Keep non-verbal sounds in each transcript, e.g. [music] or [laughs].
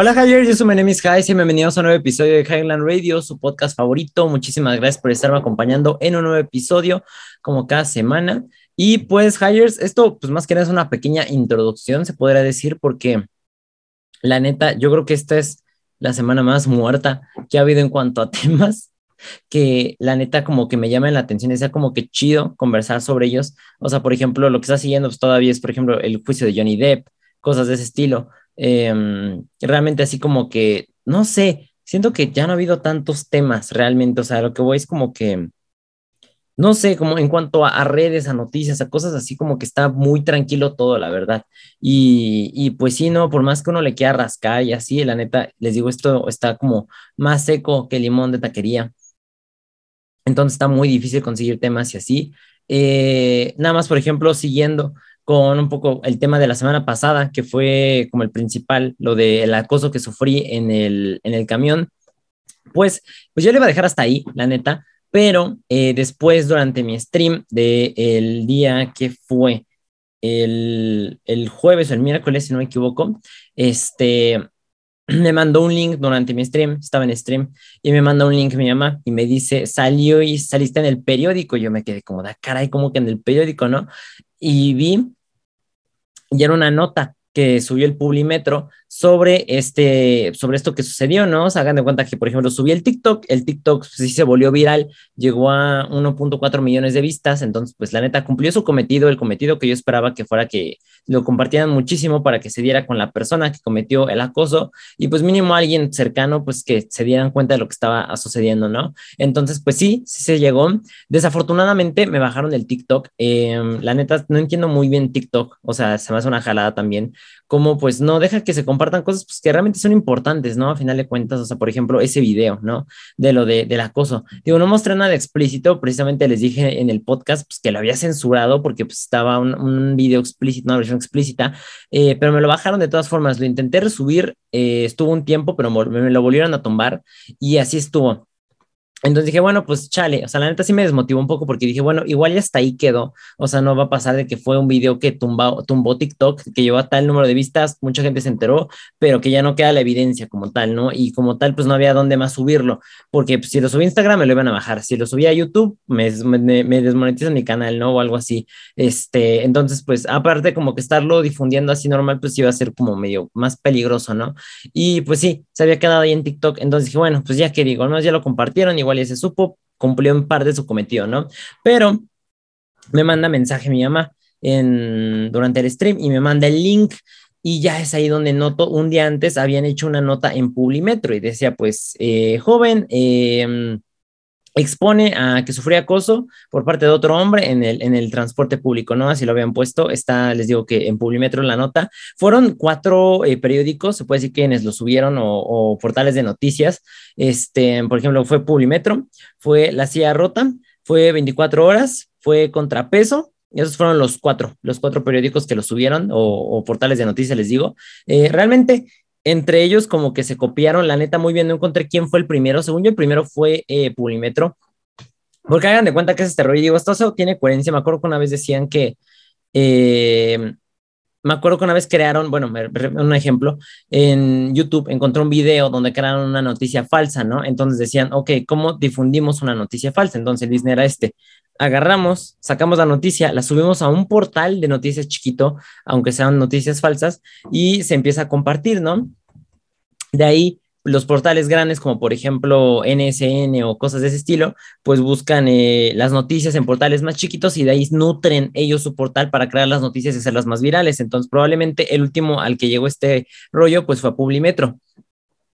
Hola Javier, yo soy Menemis Jais y bienvenidos a un nuevo episodio de Highland Radio, su podcast favorito. Muchísimas gracias por estarme acompañando en un nuevo episodio, como cada semana. Y pues, Hires, esto, pues más que nada es una pequeña introducción, se podría decir, porque la neta, yo creo que esta es la semana más muerta que ha habido en cuanto a [laughs] temas que la neta como que me llaman la atención, sea como que chido conversar sobre ellos. O sea, por ejemplo, lo que está siguiendo pues, todavía es, por ejemplo, el juicio de Johnny Depp, cosas de ese estilo. Em, realmente así como que, no sé, siento que ya no ha habido tantos temas realmente, o sea, lo que voy es como que, no sé, como en cuanto a, redes, a noticias, a cosas así como que está muy tranquilo todo, la verdad. Y, y, pues sí, no, por más que uno le quiera rascar y así, la neta, les digo, esto está como más seco que limón de taquería. Entonces está muy difícil conseguir temas y así. Eh, nada más, por ejemplo, siguiendo con un poco el tema de la semana pasada, que fue como el principal, lo del acoso que sufrí en el, en el camión, pues, pues yo le iba a dejar hasta ahí, la neta, pero eh, después durante mi stream del el día que fue el, el jueves o el miércoles, si no me equivoco, este, [clears throat] me mandó un link durante mi stream, estaba en stream, y me mandó un link mi mamá y me dice, salió y saliste en el periódico. Yo me quedé como, da caray, como que en el periódico, ¿no? Y vi y era una nota que subió el Publimetro sobre, este, sobre esto que sucedió, ¿no? Se hagan de cuenta que, por ejemplo, subí el TikTok, el TikTok sí se volvió viral, llegó a 1.4 millones de vistas, entonces, pues la neta cumplió su cometido, el cometido que yo esperaba que fuera que lo compartieran muchísimo para que se diera con la persona que cometió el acoso y pues mínimo alguien cercano, pues que se dieran cuenta de lo que estaba sucediendo, ¿no? Entonces, pues sí, sí se llegó. Desafortunadamente me bajaron el TikTok. Em, la neta, no entiendo muy bien TikTok, o sea, se me hace una jalada también, como pues no deja que se compartan cosas pues, que realmente son importantes, ¿no? A final de cuentas, o sea, por ejemplo, ese video, ¿no? De lo de, del acoso. Digo, no mostré nada explícito, precisamente les dije en el podcast pues, que lo había censurado porque pues, estaba un, video explícito, una versión explícita, eh, pero me lo bajaron de todas formas. Lo intenté resubir, eh, estuvo un tiempo, pero me lo volvieron a tumbar y así estuvo. Entonces dije, bueno, pues chale, o sea, la neta sí me desmotivó un poco porque dije, bueno, igual ya hasta ahí quedó, o sea, no va a pasar de que fue un video que tumbó, tumbó TikTok, que llevó a tal número de vistas, mucha gente se enteró, pero que ya no queda la evidencia como tal, ¿no? Y como tal, pues no había dónde más subirlo, porque pues, si lo subí a Instagram me lo iban a bajar, si lo subí a YouTube me, me, me desmonetizan mi canal, ¿no? O algo así, este, entonces, pues aparte como que estarlo difundiendo así normal, pues iba a ser como medio más peligroso, ¿no? Y pues sí, se había quedado ahí en TikTok, entonces dije, bueno, pues ya que digo, menos ya lo compartieron y igual ya se supo, cumplió en parte su cometido, ¿no? Pero me manda mensaje mi mamá en, durante el stream y me manda el link y ya es ahí donde noto, un día antes habían hecho una nota en Publimetro y decía, pues, eh, joven, eh, expone a que sufría acoso por parte de otro hombre en el, en el transporte público, ¿no? Así lo habían puesto, está, les digo que en Publimetro la nota, fueron cuatro eh, periódicos, se puede decir quienes lo subieron o, portales de noticias, este, por ejemplo, fue Publimetro, fue La Silla Rota, fue 24 Horas, fue Contrapeso, esos fueron los cuatro, los cuatro periódicos que lo subieron o, portales de noticias, les digo. Eh, realmente entre ellos como que se copiaron, la neta, muy bien, no encontré quién fue el primero, según yo el primero fue eh, Pulimetro, porque hagan de cuenta que es este rollo, y digo, esto tiene coherencia, me acuerdo que una vez decían que, eh, me acuerdo que una vez crearon, bueno, un ejemplo, en YouTube encontré un video donde crearon una noticia falsa, ¿no? Entonces decían, ok, ¿cómo difundimos una noticia falsa? Entonces el business era este, agarramos, sacamos la noticia, la subimos a un portal de noticias chiquito, aunque sean noticias falsas, y se empieza a compartir, ¿no? De ahí los portales grandes, como por ejemplo NSN o cosas de ese estilo, pues buscan eh, las noticias en portales más chiquitos y de ahí nutren ellos su portal para crear las noticias y hacerlas más virales. Entonces, probablemente el último al que llegó este rollo, pues fue a Publimetro,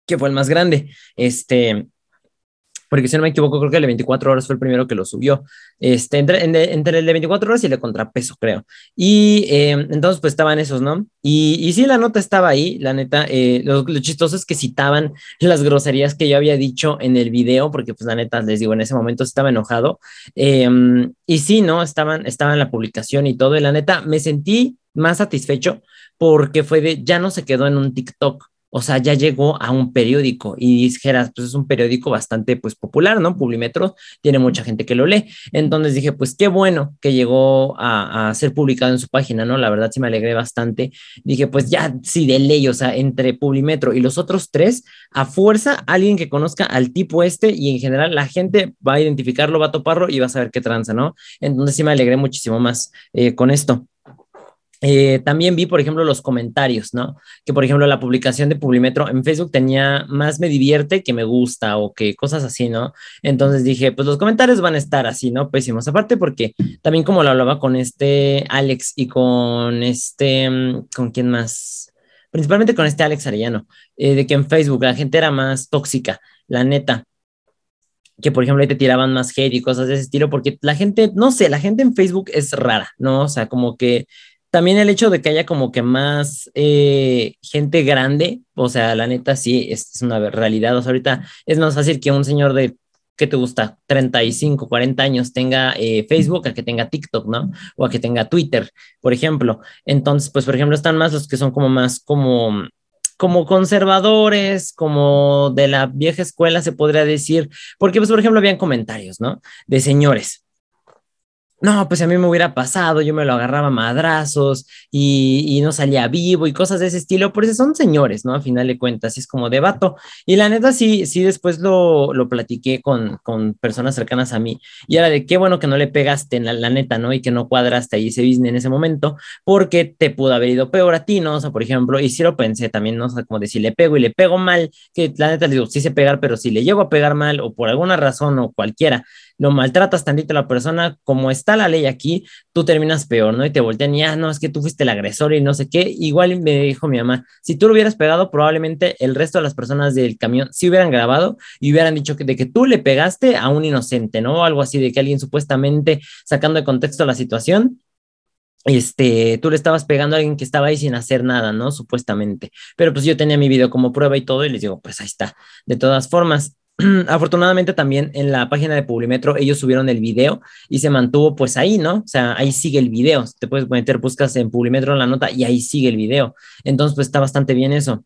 que fue el más grande. Este, porque si no me equivoco, creo que el de 24 horas fue el primero que lo subió, este, entre, entre el de 24 horas y el de contrapeso, creo. Y eh, entonces, pues estaban esos, ¿no? Y, y sí, la nota estaba ahí, la neta, eh, lo, chistoso es que citaban [laughs] las groserías que yo había dicho en el video, porque pues la neta, les digo, en ese momento estaba enojado. Em, y sí, ¿no? Estaban, estaba en la publicación y todo, y la neta, me sentí más satisfecho porque fue de, ya no se quedó en un TikTok, o sea, ya llegó a un periódico y dijeras, pues es un periódico bastante pues popular, ¿no? Publimetro tiene mucha gente que lo lee. Entonces dije, pues qué bueno que llegó a, ser publicado en su página, ¿no? La verdad sí me alegré bastante. Dije, pues ya, sí, de ley, o sea, entre Publimetro y los otros tres, a fuerza, alguien que conozca al tipo este y en general la gente va a identificarlo, va a toparlo y va a saber qué tranza, ¿no? Entonces sí me alegré muchísimo más eh, con esto. Eh, también vi, por ejemplo, los comentarios, ¿no? Que, por ejemplo, la publicación de Publimetro en Facebook tenía más me divierte que me gusta o que cosas así, ¿no? Entonces dije, pues los comentarios van a estar así, ¿no? Pésimos. Aparte porque también como lo hablaba con este Alex y con este, mm, ¿con quién más? Principalmente con este Alex Arellano, eh, de que en Facebook la gente era más tóxica, la neta que por ejemplo ahí te tiraban más hate y cosas de ese estilo, porque la gente, no sé, la gente en Facebook es rara, ¿no? O sea, como que también el hecho de que haya como que más eh, gente grande, o sea, la neta sí, es, una realidad. O sea, ahorita es más fácil que un señor de, ¿qué te gusta? 35, 40 años tenga eh, Facebook a que tenga TikTok, ¿no? O a que tenga Twitter, por ejemplo. Entonces, pues, por ejemplo, están más los que son como más como como conservadores, como de la vieja escuela, se podría decir, porque, pues, por ejemplo, habían comentarios, ¿no? De señores, no, pues a mí me hubiera pasado, yo me lo agarraba madrazos y, y, no salía vivo y cosas de ese estilo, por eso son señores, ¿no? A final de cuentas, es como debato. Y la neta, sí, sí, después lo, lo platiqué con, con, personas cercanas a mí y era de qué bueno que no le pegaste, la, la neta, ¿no? Y que no cuadraste ahí ese business en ese momento, porque te pudo haber ido peor a ti, ¿no? O sea, por ejemplo, y sí lo pensé también, ¿no? O sea, como de le pego y le pego mal, que la neta, les digo, sí sé pegar, pero si le llego a pegar mal o por alguna razón o cualquiera, lo maltratas tantito a la persona, como está la ley aquí, tú terminas peor, ¿no? Y te voltean y, ah, no, es que tú fuiste el agresor y no sé qué. Igual me dijo mi mamá, si tú lo hubieras pegado, probablemente el resto de las personas del camión sí hubieran grabado y hubieran dicho que de que tú le pegaste a un inocente, ¿no? Algo así, de que alguien supuestamente sacando de contexto la situación, este, tú le estabas pegando a alguien que estaba ahí sin hacer nada, ¿no? Supuestamente. Pero pues yo tenía mi video como prueba y todo y les digo, pues ahí está. De todas formas, [clears throat] afortunadamente también en la página de Publimetro ellos subieron el video y se mantuvo pues ahí, ¿no? O sea, ahí sigue el video. Te puedes meter, buscas en Publimetro la nota y ahí sigue el video. Entonces, pues está bastante bien eso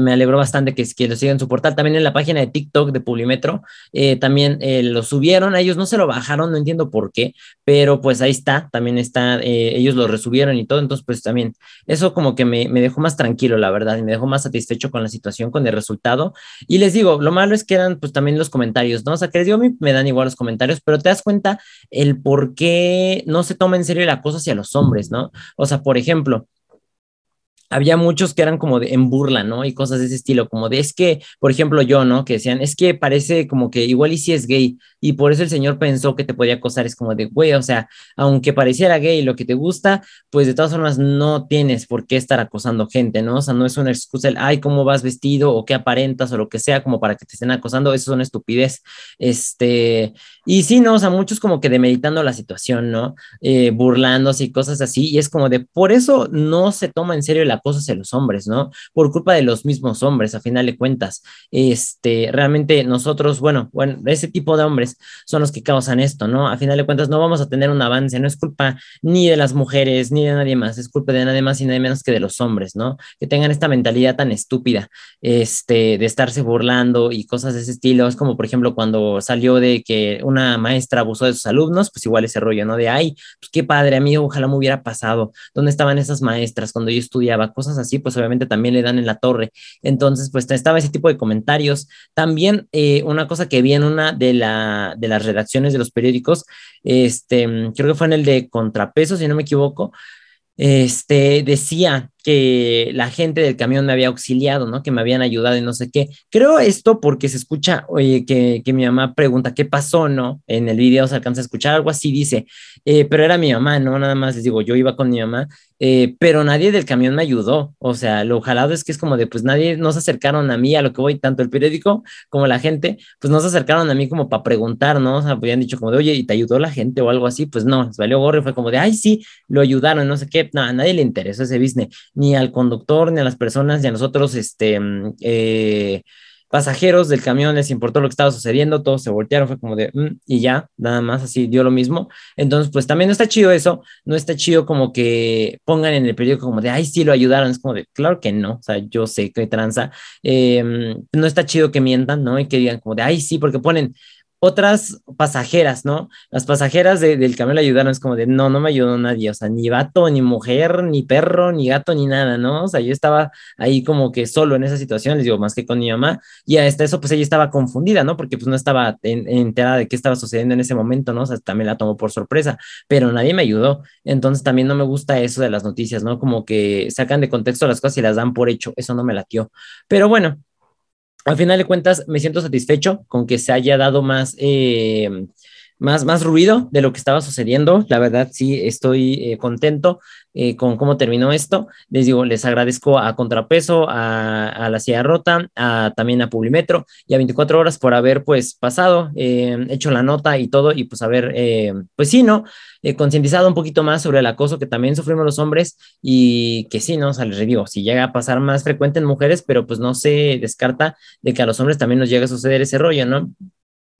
me alegró bastante que, lo sigan su portal. También en la página de TikTok de Publimetro, eh, también eh, lo subieron. Ellos no se lo bajaron, no entiendo por qué, pero pues ahí está, también está, eh, ellos lo resubieron y todo. Entonces, pues también eso como que me, me, dejó más tranquilo, la verdad, y me dejó más satisfecho con la situación, con el resultado. Y les digo, lo malo es que eran pues también los comentarios, ¿no? O sea, que les digo, a mí me dan igual los comentarios, pero te das cuenta el por qué no se toma en serio la cosa hacia los hombres, ¿no? O sea, por ejemplo, había muchos que eran como de, en burla, ¿no? Y cosas de ese estilo, como de, es que, por ejemplo, yo, ¿no? Que decían, es que parece como que igual y si es gay, y por eso el señor pensó que te podía acosar, es como de, güey, o sea, aunque pareciera gay lo que te gusta, pues de todas formas no tienes por qué estar acosando gente, ¿no? O sea, no es una excusa el, ay, cómo vas vestido o qué aparentas o lo que sea, como para que te estén acosando, eso es una estupidez. Este, y sí, ¿no? O sea, muchos como que demeritando la situación, ¿no? Eh, burlándose y cosas así, y es como de, por eso no se toma en serio la cosas en los hombres, ¿no? Por culpa de los mismos hombres, a final de cuentas. Este, realmente nosotros, bueno, bueno, ese tipo de hombres son los que causan esto, ¿no? A final de cuentas no vamos a tener un avance, no es culpa ni de las mujeres, ni de nadie más, es culpa de nadie más y nadie menos que de los hombres, ¿no? Que tengan esta mentalidad tan estúpida, este, de estarse burlando y cosas de ese estilo. Es como, por ejemplo, cuando salió de que una maestra abusó de sus alumnos, pues igual ese rollo, ¿no? De, ay, pues qué padre, amigo, ojalá me hubiera pasado. ¿Dónde estaban esas maestras cuando yo estudiaba? Cosas así, pues obviamente también le dan en la torre. Entonces, pues estaba ese tipo de comentarios. También eh, una cosa que vi en una de, la, de las redacciones de los periódicos, este, creo que fue en el de Contrapeso, si no me equivoco, este, decía que la gente del camión me había auxiliado, ¿no? Que me habían ayudado y no sé qué. Creo esto porque se escucha, oye, que, que mi mamá pregunta qué pasó, ¿no? En el video se alcanza a escuchar algo así, dice, eh, pero era mi mamá, ¿no? Nada más les digo, yo iba con mi mamá, eh, pero nadie del camión me ayudó. O sea, lo jalado es que es como de, pues nadie, no se acercaron a mí a lo que voy, tanto el periódico como la gente, pues no se acercaron a mí como para preguntar, ¿no? O sea, habían dicho como de, oye, ¿y te ayudó la gente o algo así? Pues no, les valió gorro y fue como de, ay, sí, lo ayudaron, no sé qué. No, a nadie le interesó ese business ni al conductor, ni a las personas, ni a nosotros, este, mm, eh, pasajeros del camión les importó lo que estaba sucediendo, todos se voltearon, fue como de, mm", y ya, nada más así dio lo mismo. Entonces, pues también no está chido eso, no está chido como que pongan en el periódico como de, ay, sí lo ayudaron, es como de, claro que no, o sea, yo sé que tranza, em, no está chido que mientan, ¿no? Y que digan como de, ay, sí, porque ponen, otras pasajeras, ¿no? Las pasajeras del camión le ayudaron, es como de, no, no me ayudó nadie, o sea, ni vato, ni mujer, ni perro, ni gato, ni nada, ¿no? O sea, yo estaba ahí como que solo en esa situación, les digo, más que con mi mamá, y hasta eso, pues ella estaba confundida, ¿no? Porque pues no estaba enterada de qué estaba sucediendo en ese momento, ¿no? O sea, también la tomó por sorpresa, pero nadie me ayudó, entonces también no me gusta eso de las noticias, ¿no? Como que sacan de contexto las cosas y las dan por hecho, eso no me latió, pero bueno, al final de cuentas me siento satisfecho con que se haya dado más, eh, más, más ruido de lo que estaba sucediendo. La verdad, sí, estoy eh, contento eh, con cómo terminó esto. Les digo, les agradezco a Contrapeso, a, la Silla Rota, a, también a Publimetro y a 24 horas por haber pues pasado, hecho la nota y todo y pues haber, pues sí, ¿no? concientizado un poquito más sobre el acoso que también sufrimos los hombres y que sí, ¿no? O sea, les digo, si llega a pasar más frecuente en mujeres, pero pues no se descarta de que a los hombres también nos llega a suceder ese rollo, ¿no?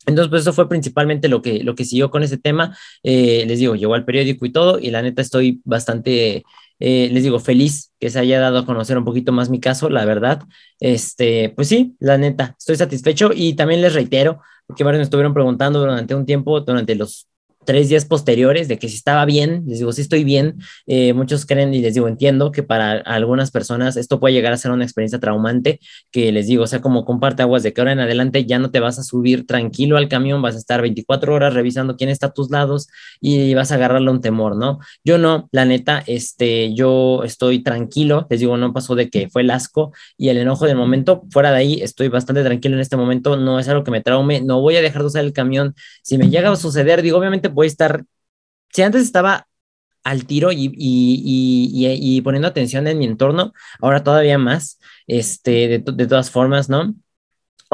Entonces, pues eso fue principalmente lo que, lo que siguió con ese tema. Eh, les digo, llegó al periódico y todo, y la neta estoy bastante, eh, les digo, feliz que se haya dado a conocer un poquito más mi caso, la verdad. Este, pues sí, la neta, estoy satisfecho y también les reitero, porque varios me estuvieron preguntando durante un tiempo, durante los tres días posteriores de que si estaba bien, les digo, si estoy bien, eh, muchos creen y les digo, entiendo que para algunas personas esto puede llegar a ser una experiencia traumante, que les digo, o sea, como comparte aguas de que ahora en adelante ya no te vas a subir tranquilo al camión, vas a estar 24 horas revisando quién está a tus lados y vas a agarrarle un temor, ¿no? Yo no, la neta, este, yo estoy tranquilo, les digo, no pasó de que fue el asco y el enojo del momento, fuera de ahí, estoy bastante tranquilo en este momento, no es algo que me traume, no voy a dejar de usar el camión, si me llega a suceder, digo, obviamente voy a estar, si antes estaba al tiro y, y, poniendo atención en mi entorno, ahora todavía más, este, de, de, todas formas, ¿no?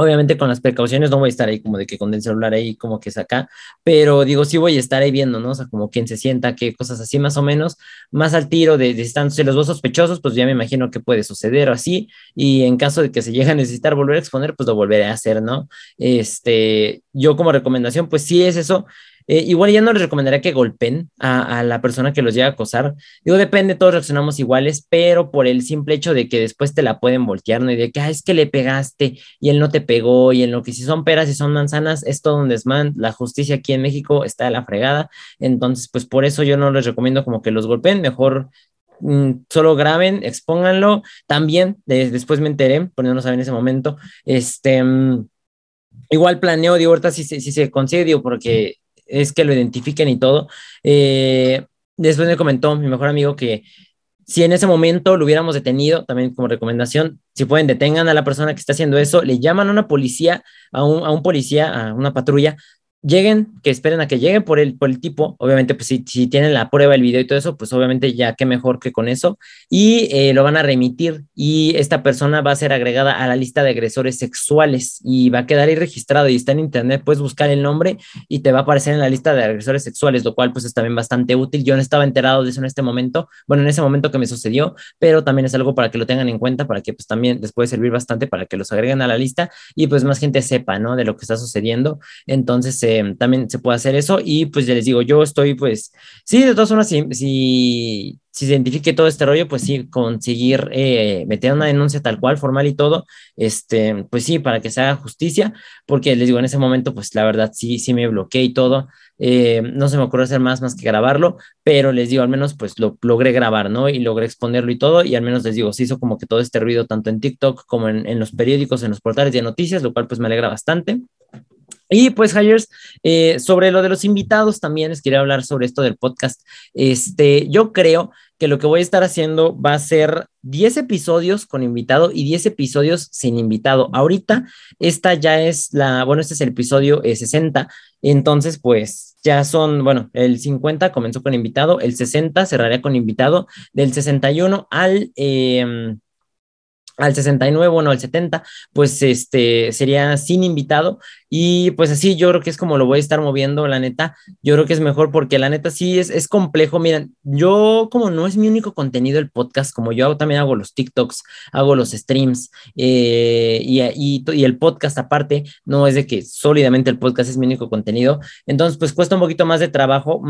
Obviamente con las precauciones no voy a estar ahí como de que con el celular ahí como que saca, pero digo, sí voy a estar ahí viendo, ¿no? O como quién se sienta, qué cosas así más o menos, más al tiro de, de están, los dos sospechosos, pues ya me imagino que puede suceder o así, y en caso de que se llegue a necesitar volver a exponer, pues lo volveré a hacer, ¿no? Este, yo como recomendación, pues sí es eso, eh, igual ya no les recomendaría que golpeen a, la persona que los llega a acosar. Digo, depende, todos reaccionamos iguales, pero por el simple hecho de que después te la pueden voltear, ¿no? Y de que, ah, es que le pegaste y él no te pegó, y en lo que si son peras y son manzanas, es todo un desmán. La justicia aquí en México está de la fregada. Entonces, pues por eso yo no les recomiendo como que los golpeen, mejor mm, solo graben, expónganlo. También, después me enteré, porque no en ese momento, este, mm, igual planeo, digo, ahorita si, si, se consigue, digo, porque es que lo identifiquen y todo. Eh, después me comentó mi mejor amigo que si en ese momento lo hubiéramos detenido, también como recomendación, si pueden, detengan a la persona que está haciendo eso, le llaman a una policía, a un, a un policía, a una patrulla, lleguen, que esperen a que lleguen por el, por el tipo, obviamente pues si, si tienen la prueba, el video y todo eso, pues obviamente ya qué mejor que con eso, y eh, lo van a remitir y esta persona va a ser agregada a la lista de agresores sexuales y va a quedar ahí registrado y está en internet, puedes buscar el nombre y te va a aparecer en la lista de agresores sexuales, lo cual pues es también bastante útil, yo no estaba enterado de eso en este momento, bueno, en ese momento que me sucedió, pero también es algo para que lo tengan en cuenta, para que pues también les puede servir bastante para que los agreguen a la lista y pues más gente sepa, ¿no? De lo que está sucediendo, entonces eh, también se puede hacer eso y pues ya les digo, yo estoy pues, sí, de todas formas, si, si, si se identifique todo este rollo, pues sí, conseguir eh, meter una denuncia tal cual, formal y todo, este, pues sí, para que se haga justicia, porque les digo, en ese momento, pues la verdad sí, sí me bloqueé y todo, eh, no se me ocurrió hacer más más que grabarlo, pero les digo, al menos pues lo logré grabar, ¿no? Y logré exponerlo y todo, y al menos les digo, se hizo como que todo este ruido tanto en TikTok como en, en los periódicos, en los portales de noticias, lo cual pues me alegra bastante. Y pues, Hires, eh, sobre lo de los invitados también les quería hablar sobre esto del podcast. Este, yo creo que lo que voy a estar haciendo va a ser 10 episodios con invitado y 10 episodios sin invitado. Ahorita, esta ya es la, bueno, este es el episodio 60, eh, entonces pues ya son, bueno, el 50 comenzó con invitado, el 60 cerraría con invitado, del 61 al... Eh, al 69, bueno, al 70, pues este sería sin invitado, Y pues así yo creo que es como lo voy a estar moviendo, la neta. Yo creo que es mejor porque la neta sí es, es complejo. Miren, yo como no es mi único contenido el podcast, como yo también hago los TikToks, hago los streams eh, y, y, el podcast aparte, no es de que sólidamente el podcast es mi único contenido. Entonces, pues cuesta un poquito más de trabajo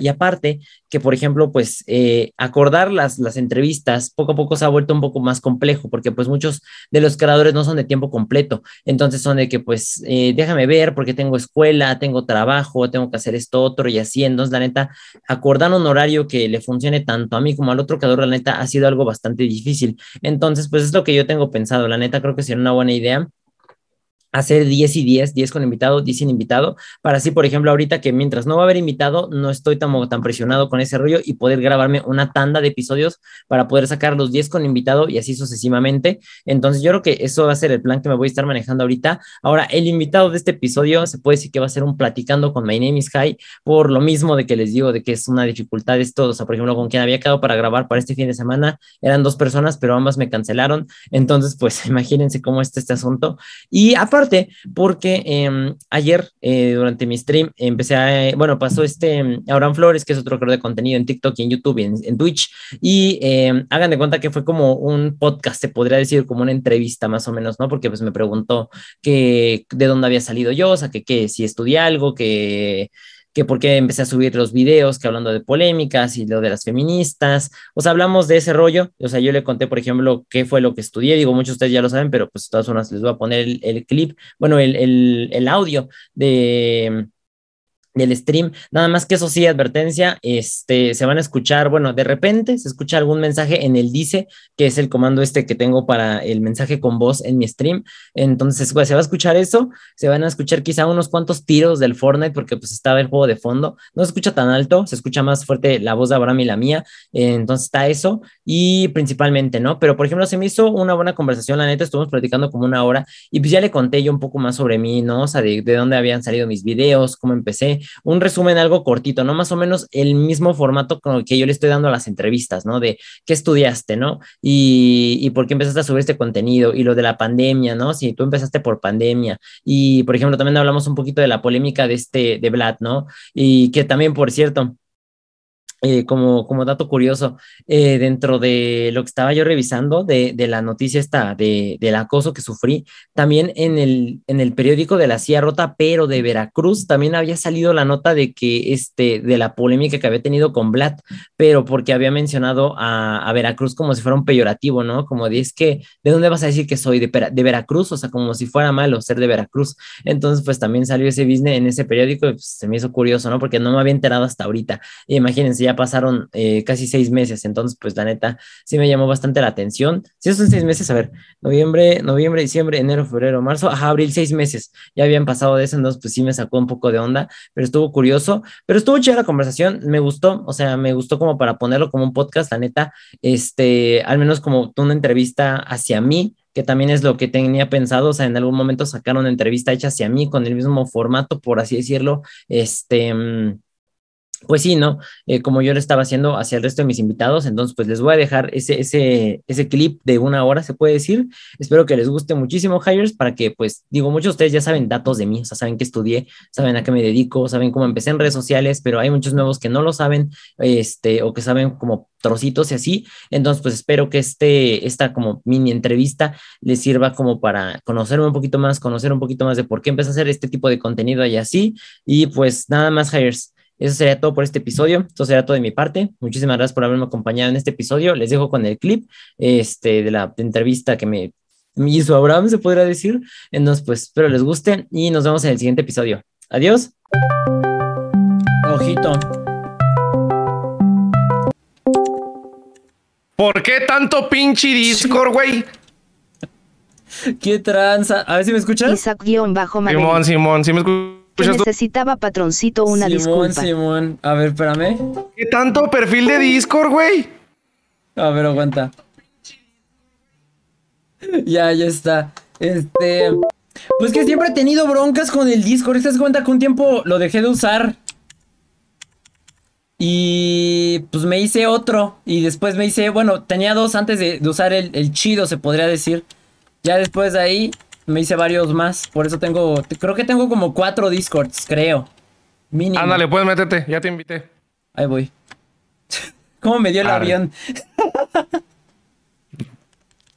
y aparte que, por ejemplo, pues eh, acordar las, las entrevistas poco a poco se ha vuelto un poco más complejo porque pues muchos de los creadores no son de tiempo completo. Entonces son de que pues eh, déjame ver porque tengo escuela, tengo trabajo, tengo que hacer esto otro y así. Entonces la neta, acordar un horario que le funcione tanto a mí como al otro creador, la neta, ha sido algo bastante difícil. Entonces pues es lo que yo tengo pensado. La neta creo que sería una buena idea hacer 10 y 10, 10 con invitado, 10 sin invitado, para así, por ejemplo, ahorita que mientras no va a haber invitado, no estoy tan, tan presionado con ese rollo y poder grabarme una tanda de episodios para poder sacar los 10 con invitado y así sucesivamente. Entonces, yo creo que eso va a ser el plan que me voy a estar manejando ahorita. Ahora, el invitado de este episodio se puede decir que va a ser un platicando con My Name is High, por lo mismo de que les digo de que es una dificultad esto, o sea, por ejemplo, con quien había quedado para grabar para este fin de semana, eran dos personas, pero ambas me cancelaron. Entonces, pues [laughs] imagínense cómo está este asunto. Y aparte, porque eh, ayer eh, durante mi stream empecé a, bueno, pasó este em, Abraham Flores, que es otro creador de contenido en TikTok y en YouTube y en, Twitch, y em, hagan de cuenta que fue como un podcast, se podría decir, como una entrevista más o menos, ¿no? Porque pues me preguntó que de dónde había salido yo, o sea, que, que si estudié algo, que que por qué empecé a subir los videos que hablando de polémicas y lo de las feministas, o sea, hablamos de ese rollo, o sea, yo le conté, por ejemplo, qué fue lo que estudié, digo, muchos de ustedes ya lo saben, pero pues de todas formas les voy a poner el, clip, bueno, el, el audio de del stream. Nada más que eso sí, advertencia, este, se van a escuchar, bueno, de repente se escucha algún mensaje en el dice, que es el comando este que tengo para el mensaje con voz en mi stream. Entonces, pues, se va a escuchar eso, se van a escuchar quizá unos cuantos tiros del Fortnite porque pues estaba el juego de fondo. No se escucha tan alto, se escucha más fuerte la voz de Abraham y la mía. entonces está eso y principalmente, ¿no? Pero por ejemplo, se me hizo una buena conversación, la neta, estuvimos platicando como una hora y pues ya le conté yo un poco más sobre mí, ¿no? O sea, de, de dónde habían salido mis videos, cómo empecé un resumen algo cortito, ¿no? Más o menos el mismo formato con el que yo le estoy dando a las entrevistas, ¿no? De qué estudiaste, ¿no? Y, y por qué empezaste a subir este contenido y lo de la pandemia, ¿no? Si tú empezaste por pandemia y, por ejemplo, también hablamos un poquito de la polémica de este, de Vlad, ¿no? Y que también, por cierto, eh, como, como dato curioso, eh, dentro de lo que estaba yo revisando de, de la noticia esta de, del acoso que sufrí, también en el, en el periódico de la Silla Rota, pero de Veracruz, también había salido la nota de que este, de la polémica que había tenido con Vlad, pero porque había mencionado a, a Veracruz como si fuera un peyorativo, ¿no? Como de, es que, ¿de dónde vas a decir que soy? De, de Veracruz, o sea, como si fuera malo ser de Veracruz. Entonces, pues también salió ese business en ese periódico y pues, se me hizo curioso, ¿no? Porque no me había enterado hasta ahorita. Imagínense, ya pasaron eh, casi seis meses, entonces pues la neta sí me llamó bastante la atención. Si son seis meses, a ver, noviembre, noviembre, diciembre, enero, febrero, marzo, ajá, abril, seis meses, ya habían pasado de eso, entonces pues sí me sacó un poco de onda, pero estuvo curioso, pero estuvo chida la conversación, me gustó, o sea, me gustó como para ponerlo como un podcast, la neta, este, al menos como una entrevista hacia mí, que también es lo que tenía pensado, o sea, en algún momento sacar una entrevista hecha hacia mí con el mismo formato, por así decirlo, este, mm, pues sí, ¿no? Eh, como yo lo estaba haciendo hacia el resto de mis invitados, entonces pues les voy a dejar ese, ese, ese clip de una hora, se puede decir. Espero que les guste muchísimo, Hires, para que pues digo, muchos de ustedes ya saben datos de mí, o sea, saben que estudié, saben a qué me dedico, saben cómo empecé en redes sociales, pero hay muchos nuevos que no lo saben, este, o que saben como trocitos y así. Entonces, pues espero que este, esta como mini entrevista les sirva como para conocerme un poquito más, conocer un poquito más de por qué empecé a hacer este tipo de contenido y así. Y pues nada más, Hires. Eso sería todo por este episodio. Eso sería todo de mi parte. Muchísimas gracias por haberme acompañado en este episodio. Les dejo con el clip este, de la entrevista que me, hizo Abraham, se podría decir. Entonces, pues espero les guste y nos vemos en el siguiente episodio. Adiós. Ojito. ¿Por qué tanto pinche Discord, güey? ¿Qué tranza? A ver si me escuchas. Simón, Simón, ¿sí me escuchas? Que necesitaba patroncito una Simón, disculpa. Simón, A ver, espérame. ¿Qué tanto perfil de Discord, güey? A ver, aguanta. [laughs] Ya, ya está. Este. Pues que siempre he tenido broncas con el Discord. ¿Te das cuenta que un tiempo lo dejé de usar? Y pues me hice otro. Y después me hice, bueno, tenía dos antes de, de usar el, el chido, se podría decir. Ya después de ahí me hice varios más. Por eso tengo, creo que tengo como cuatro Discords, creo. Mínimo. Ándale, puedes métete, ya te invité. Ahí voy. [laughs] ¿Cómo me dio el avión? [laughs]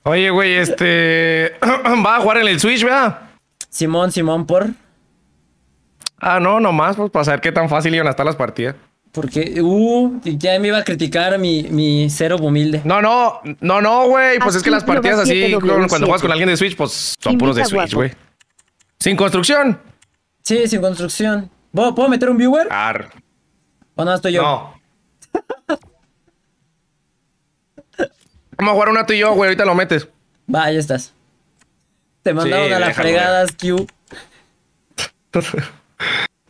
Oye, güey, este. [clears throat] Va a jugar en el Switch, ¿verdad? Simón, Simón, por. Ah, no, nomás, pues para saber qué tan fácil iban a estar las partidas. Porque, uh, ya me iba a criticar mi, mi cero humilde. No, no, no, no, güey. Pues es que las partidas así, cuando juegas con alguien de Switch, pues son puros de Switch, güey. ¿Sin construcción? Sí, sin construcción. ¿Puedo, meter un viewer? Ar. ¿O no estoy yo? No. [laughs] Vamos a jugar una tú y yo, güey. Ahorita lo metes. Va, ya estás. Te mandaron a las fregadas, Q.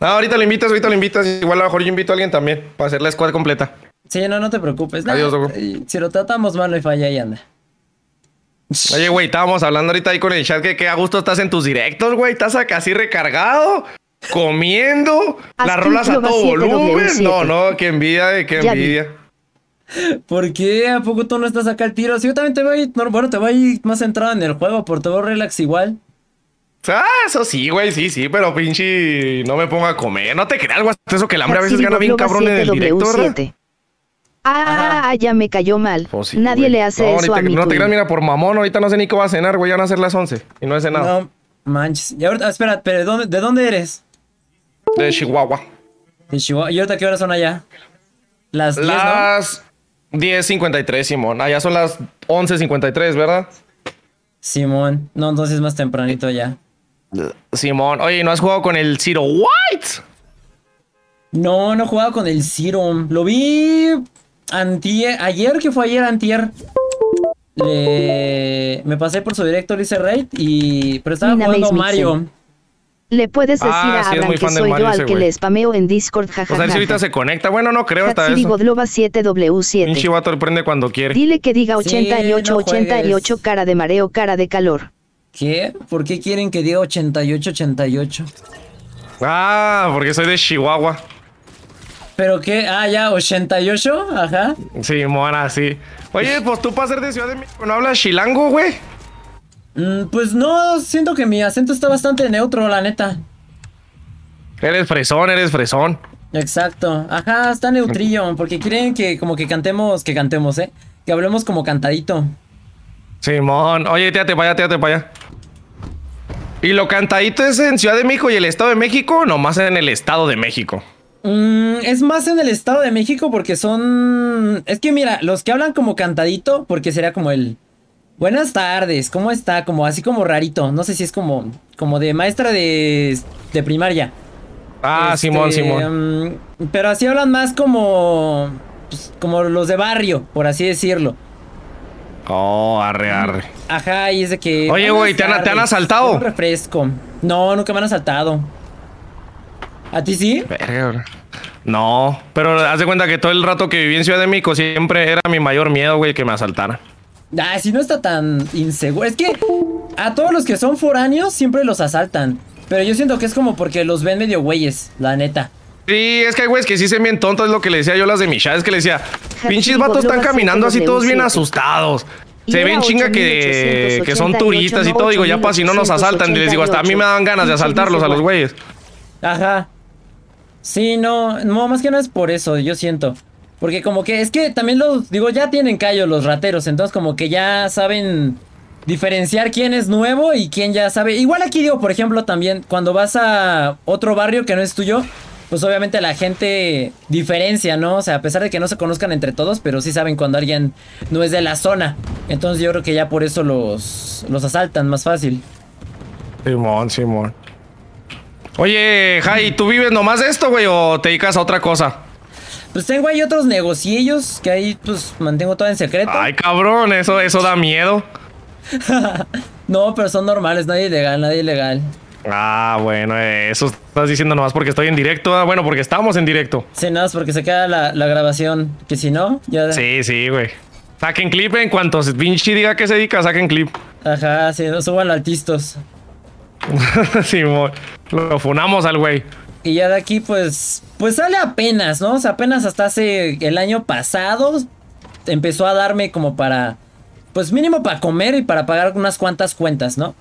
no, ahorita lo invitas, ahorita lo invitas. Igual a lo mejor yo invito a alguien también para hacer la squad completa. Sí, no, no te preocupes. Adiós, güey. Si lo tratamos mal, no hay falla, ahí anda. Oye, güey, estábamos hablando ahorita ahí con el chat que, qué a gusto estás en tus directos, güey. Estás acá así recargado, comiendo, las rolas a todo volumen. No, no, qué envidia, qué envidia. ¿Por qué? ¿A poco tú no estás acá al tiro? Si yo también te voy, no, bueno, te voy más centrado en el juego, por todo relax igual. Ah, eso sí, güey, sí, sí, pero pinche no me ponga a comer. No te creas, algo hasta eso que el hambre a veces gana bien cabrón en el directo, Ah, ya me cayó mal. Pues Nadie le hace eso a mí. No te creas, mira, por mamón, ahorita no sé ni qué va a cenar, güey, ya van a ser las 11 y no he cenado. No manches. Y ahorita, espera, pero ¿de dónde, ¿de dónde eres? De Chihuahua. De Chihuahua. ¿Y ahorita qué horas son allá? Las 10, Las... 10.53, Simón. Allá son las 11.53, ¿verdad? Simón. No, entonces más tempranito ya. Simón. Oye, ¿no has jugado con el Zero White? No, no he jugado con el Zero. Lo vi antier, ayer que fue ayer antier. Le... Me pasé por su directo, le hice raid y... Pero estaba jugando Mario. Le puedes decir ah, a Abraham que soy yo al que le spameo en Discord, jajaja. O sea, si ahorita se conecta. Bueno, no creo hasta eso. 7W7. Un chivato prende cuando quiere. Dile que diga 88, 88, cara de mareo, cara de calor. ¿Qué? ¿Por qué quieren que diga 88, 88? Ah, porque soy de Chihuahua. ¿Pero qué? Ah, ya, 88, ajá. Sí, mona, sí. Oye, pues tú para ser de Ciudad de México, ¿no hablas chilango, güey? Mm, pues no, siento que mi acento está bastante neutro, la neta. Eres fresón, eres fresón. Exacto. Ajá, está neutrillo, porque quieren que como que cantemos, que cantemos, ¿eh? Que hablemos como cantadito. Simón, oye, tírate para allá, tírate para allá. ¿Y lo cantadito es en Ciudad de México y el Estado de México o nomás en el Estado de México? Mm, es más en el Estado de México porque son... Es que mira, los que hablan como cantadito, porque sería como el... Buenas tardes, ¿cómo está? Como así como rarito. No sé si es como, como de maestra de, de primaria. Ah, este, Simón, Simón. Mm, pero así hablan más como. Pues, como los de barrio, por así decirlo. Oh, arre, arre. Ajá, y es de que. Oye, güey, ¿te han, ¿te han asaltado? Un refresco. No, nunca me han asaltado. ¿A ti sí? No, pero haz de cuenta que todo el rato que viví en Ciudad de México siempre era mi mayor miedo, güey, que me asaltaran. Ah, si no está tan inseguro. Es que a todos los que son foráneos siempre los asaltan. Pero yo siento que es como porque los ven medio güeyes, la neta. Sí, es que hay güeyes que sí se bien tontos, es lo que le decía yo a las de mi chat, es que le decía, pinches vatos están caminando así todos bien asustados. Se ven chinga que, que son turistas y todo. Digo, ya para si no nos asaltan. Y les digo, hasta a mí me dan ganas de asaltarlos a los güeyes. Ajá. Sí, no, no, más que no es por eso, yo siento. Porque como que es que también los, digo, ya tienen callo los rateros, entonces como que ya saben diferenciar quién es nuevo y quién ya sabe. Igual aquí digo, por ejemplo, también cuando vas a otro barrio que no es tuyo, pues obviamente la gente diferencia, ¿no? O sea, a pesar de que no se conozcan entre todos, pero sí saben cuando alguien no es de la zona. Entonces yo creo que ya por eso los, los asaltan más fácil. Simón, Simón. Oye, Jai, ¿tú vives nomás de esto, güey, o te dedicas a otra cosa? Pues tengo ahí otros negociillos que ahí pues mantengo todo en secreto. Ay, cabrón, eso, eso da miedo. [laughs] no, pero son normales, nadie ilegal, nadie ilegal. Ah, bueno, eso estás diciendo nomás porque estoy en directo. Ah, bueno, porque estamos en directo. Sí, nada más porque se queda la, grabación. Que si no, ya. Sí, sí, güey. Saquen clip en cuanto Vinci diga que se dedica, saquen clip. Ajá, sí, no suban altistos. [laughs] sí, lo funamos al güey. Y ya de aquí, pues, pues sale apenas, ¿no? O sea, apenas hasta hace el año pasado empezó a darme como para, pues mínimo para comer y para pagar unas cuantas cuentas, ¿no?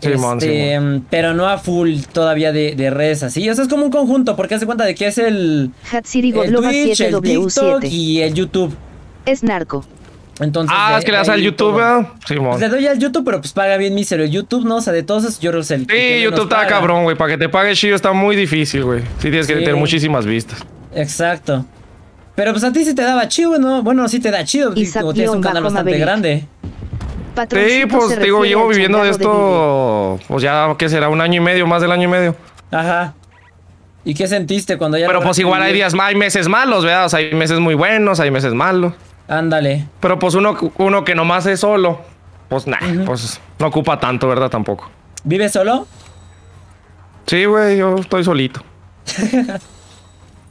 Este, pero no a full todavía de, redes así. O sea, es como un conjunto, porque hace cuenta de que es el, el Twitch, el TikTok y el YouTube. Es narco. Entonces, ah, es que le das al YouTube, Sí, pues le doy al YouTube, pero pues paga bien mísero. El YouTube, no, o sea, de todos esos, yo creo que el Sí, YouTube está cabrón, güey. Para que te pague chido está muy difícil, güey. Sí, tienes que tener muchísimas vistas. Exacto. Pero pues a ti sí te daba chido, ¿no? Bueno, sí te da chido. como tienes un canal bastante grande. Sí, pues digo, llevo viviendo de esto, pues ya, ¿qué será? Un año y medio, más del año y medio. Ajá. ¿Y qué sentiste cuando ya... Pero pues igual hay días, hay meses malos, ¿verdad? O sea, hay meses muy buenos, hay meses malos. Ándale. Pero pues uno, uno que nomás es solo, pues nah, pues no ocupa tanto, ¿verdad? Tampoco. ¿Vives solo? Sí, güey, yo estoy solito. [laughs]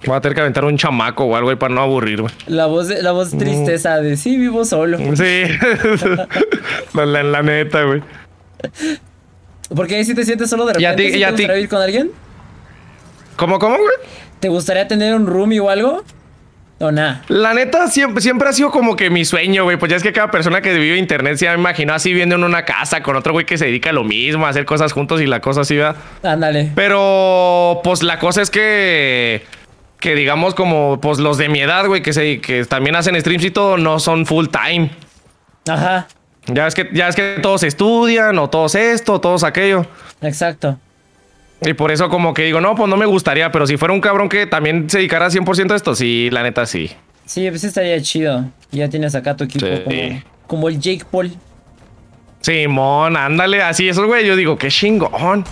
Voy a tener que aventar un chamaco o algo ahí para no aburrirme. La voz, la voz mm. tristeza de sí, vivo solo. Sí. [laughs] la, la, neta, güey. Porque ahí sí te sientes solo de repente. ¿Y a ti, ¿te gustaría vivir con alguien? ¿Cómo, cómo, güey? ¿Te gustaría tener un roomie o algo? ¿O nada? La neta, siempre, siempre ha sido como que mi sueño, güey. Pues ya es que cada persona que vive internet se ha imaginado así viviendo en una casa con otro güey que se dedica a lo mismo, a hacer cosas juntos y la cosa así va. Ándale. Pero, pues la cosa es que que digamos como pues los de mi edad, güey, que, se, que también hacen streams y todo, no son full time. Ajá. Ya es que, ya es que todos estudian, o todos esto, todos aquello. Exacto. Y por eso como que digo, no, pues no me gustaría, pero si fuera un cabrón que también se dedicara 100% a esto, sí, la neta sí. Sí, pues estaría chido. Ya tienes acá tu equipo como, como, el Jake Paul. Simón, ándale, así eso, güey. Yo digo, qué chingón.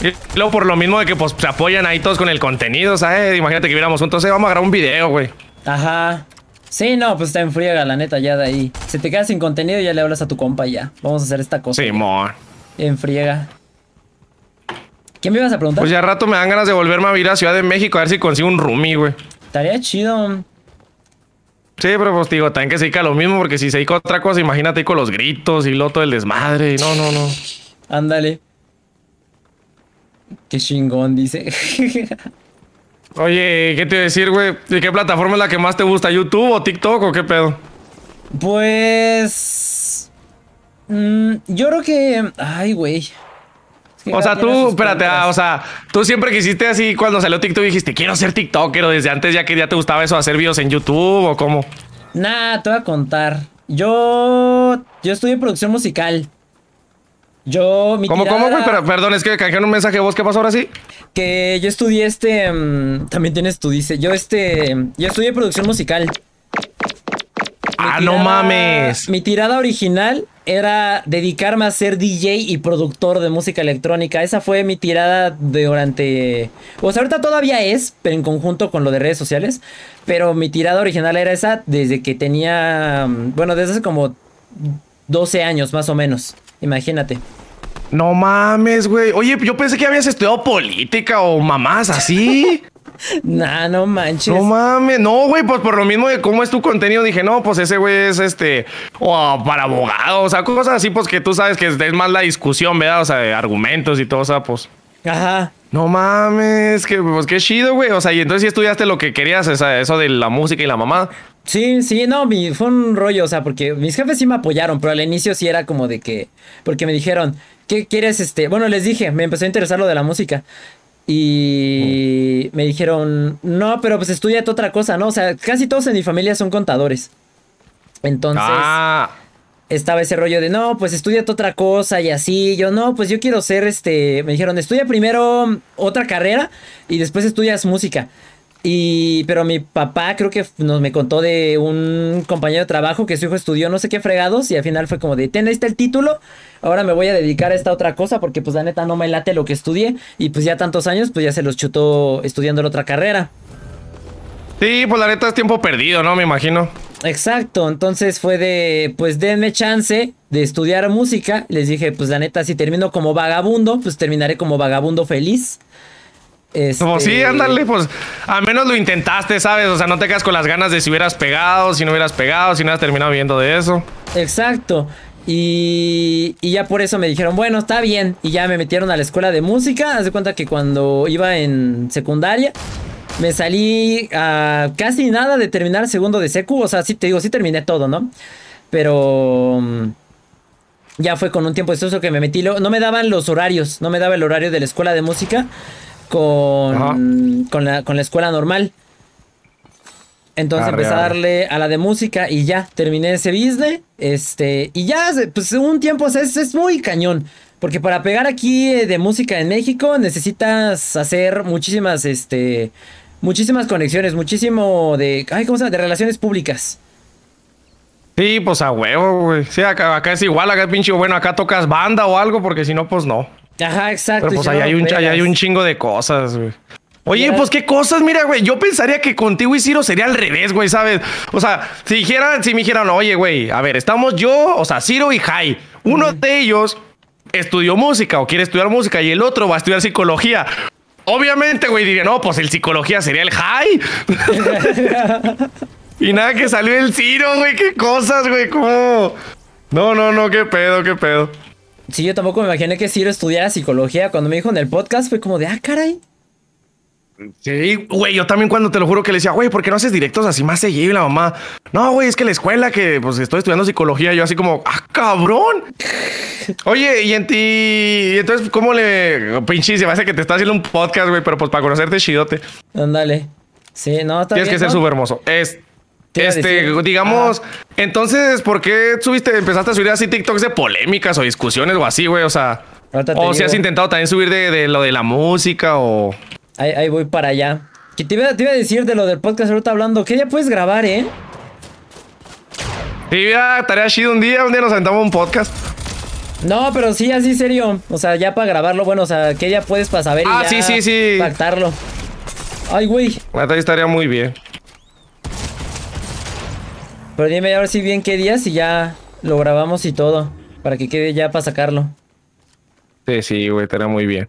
Y luego por lo mismo de que pues se apoyan ahí todos con el contenido, ¿sabes? Imagínate que viéramos juntos, eh, vamos a grabar un video, güey. Aja Sí, no, pues está en friega, la neta, ya de ahí. Si te quedas sin contenido, ya le hablas a tu compa y ya. Vamos a hacer esta cosa. Sí, mon. En friega. ¿Quién me ibas a preguntar? Pues ya rato me dan ganas de volverme a vivir a Ciudad de México a ver si consigo un roomie, güey. Estaría chido. Sí, pero pues digo, también que se dedica lo mismo, porque si se dedica otra cosa, imagínate ahí con los gritos y loto del desmadre. No, no, no. Ándale. Qué chingón, dice. [laughs] Oye, ¿qué te iba a decir, güey? ¿De qué plataforma es la que más te gusta? ¿YouTube o TikTok o qué pedo? Pues. Mm, yo creo que. Ay, güey. o sea, tú, espérate, ah, o sea, tú siempre quisiste así cuando salió TikTok dijiste, quiero ser TikToker o desde antes ya que ya te gustaba eso, hacer videos en YouTube o cómo. Nah, te voy a contar. Yo, yo estudié producción musical. Yo, mi ¿Cómo, cómo, güey? Pero, perdón, es que canjearon un mensaje de vos. ¿Qué pasó ahora sí? Que yo estudié este... Mm, también tienes tú, dice. Yo este... Yo estudié producción musical. ah, no mames. Mi tirada original era dedicarme a ser DJ y productor de música electrónica. Esa fue mi tirada durante... O sea, ahorita todavía es, pero en conjunto con lo de redes sociales. Pero mi tirada original era esa desde que tenía... Mm, bueno, desde hace como 12 años más o menos. Imagínate. No mames, güey. Oye, yo pensé que habías estudiado política o mamás así. [laughs] nah, no manches. No mames. No, güey, pues por lo mismo de cómo es tu contenido, dije, no, pues ese güey es este. O para abogados, o sea, cosas así, pues que tú sabes que es más la discusión, ¿verdad? O sea, de argumentos y todo, o sea, pues. Ajá. No mames, que, pues qué chido, güey. O sea, y entonces sí estudiaste lo que querías, eso de la música y la mamá. Sí, sí, no, mi, fue un rollo, o sea, porque mis jefes sí me apoyaron, pero al inicio sí era como de que, porque me dijeron, ¿qué quieres? Este, bueno, les dije, me empezó a interesar lo de la música. Y me dijeron, no, pero pues estudia otra cosa, ¿no? O sea, casi todos en mi familia son contadores. Entonces, ah. estaba ese rollo de, no, pues estudia otra cosa y así. Yo, no, pues yo quiero ser este. Me dijeron, estudia primero otra carrera y después estudias música. Y, pero mi papá creo que nos me contó de un compañero de trabajo que su hijo estudió no sé qué fregados y al final fue como de, ten, este el título, ahora me voy a dedicar a esta otra cosa porque pues la neta no me late lo que estudié y pues ya tantos años pues ya se los chutó estudiando la otra carrera. Sí, pues la neta es tiempo perdido, ¿no? Me imagino. Exacto, entonces fue de, pues denme chance de estudiar música. Les dije, pues la neta, si termino como vagabundo, pues terminaré como vagabundo feliz. Este... sí, ándale, pues al menos lo intentaste, ¿sabes? O sea, no te quedas con las ganas de si hubieras pegado, si no hubieras pegado, si no hubieras terminado viendo de eso. Exacto. Y, y, ya por eso me dijeron, bueno, está bien. Y ya me metieron a la escuela de música. Haz de cuenta que cuando iba en secundaria, me salí a casi nada de terminar segundo de secu. O sea, sí te digo, sí terminé todo, ¿no? Pero... ya fue con un tiempo eso que me metí. No me daban los horarios, no me daba el horario de la escuela de música con, con, la, con la escuela normal. Entonces empecé a darle a la de música y ya terminé ese business. Este, y ya, pues un tiempo es, es muy cañón. Porque para pegar aquí eh, de música en México necesitas hacer muchísimas, este, muchísimas conexiones, muchísimo de, ay, ¿cómo se llama? De relaciones públicas. Sí, pues a huevo, güey. Sí, acá, acá es igual, acá pinche, bueno, acá tocas banda o algo, porque si no, pues no. Ajá, exacto. Pero pues ahí hay, un, hay un chingo de cosas, güey. Oye, pues qué cosas, mira, güey. Yo pensaría que contigo y Ciro sería al revés, güey, ¿sabes? O sea, si dijeran, si me dijeran, oye, güey, a ver, estamos yo, o sea, Ciro y Jai. Uno de ellos estudió música o quiere estudiar música y el otro va a estudiar psicología. Obviamente, güey, diría, no, pues el psicología sería el Jai. [laughs] y nada que salió el Ciro, güey, qué cosas, güey, cómo. No, no, no, qué pedo, qué pedo. Sí, yo tampoco me imaginé que Ciro estudiara psicología. Cuando me dijo en el podcast fue como de, ah, caray. Sí, güey, yo también cuando te lo juro que le decía, güey, ¿por qué no haces directos así más seguido? la mamá, no, güey, es que la escuela que pues estoy estudiando psicología, yo así como, ah, cabrón. Oye, y en ti, y entonces, ¿cómo le, pinche, se me hace que te está haciendo un podcast, güey, pero pues para conocerte chidote. Ándale. Sí, no, está Tienes que ser súper hermoso. Es, este, digamos, entonces, ¿por qué subiste, empezaste a subir así TikToks de polémicas o discusiones o así, güey? O sea, o si has intentado también subir de, de lo de la música o... Ahí, voy para allá. Que te iba, a decir de lo del podcast ahorita hablando, que ya puedes grabar, ¿eh? Sí, ya tarea chido un día, un día nos aventamos un podcast. No, pero sí, así serio. O sea, ya para grabarlo, bueno, o sea, que ya puedes para saber y ah, sí, sí, sí. pactarlo. Ay, güey. La estaría muy bien. Pero dime a ver si bien qué días y ya lo grabamos y todo. Para que quede ya para sacarlo. Sí, sí, güey, estaría muy bien.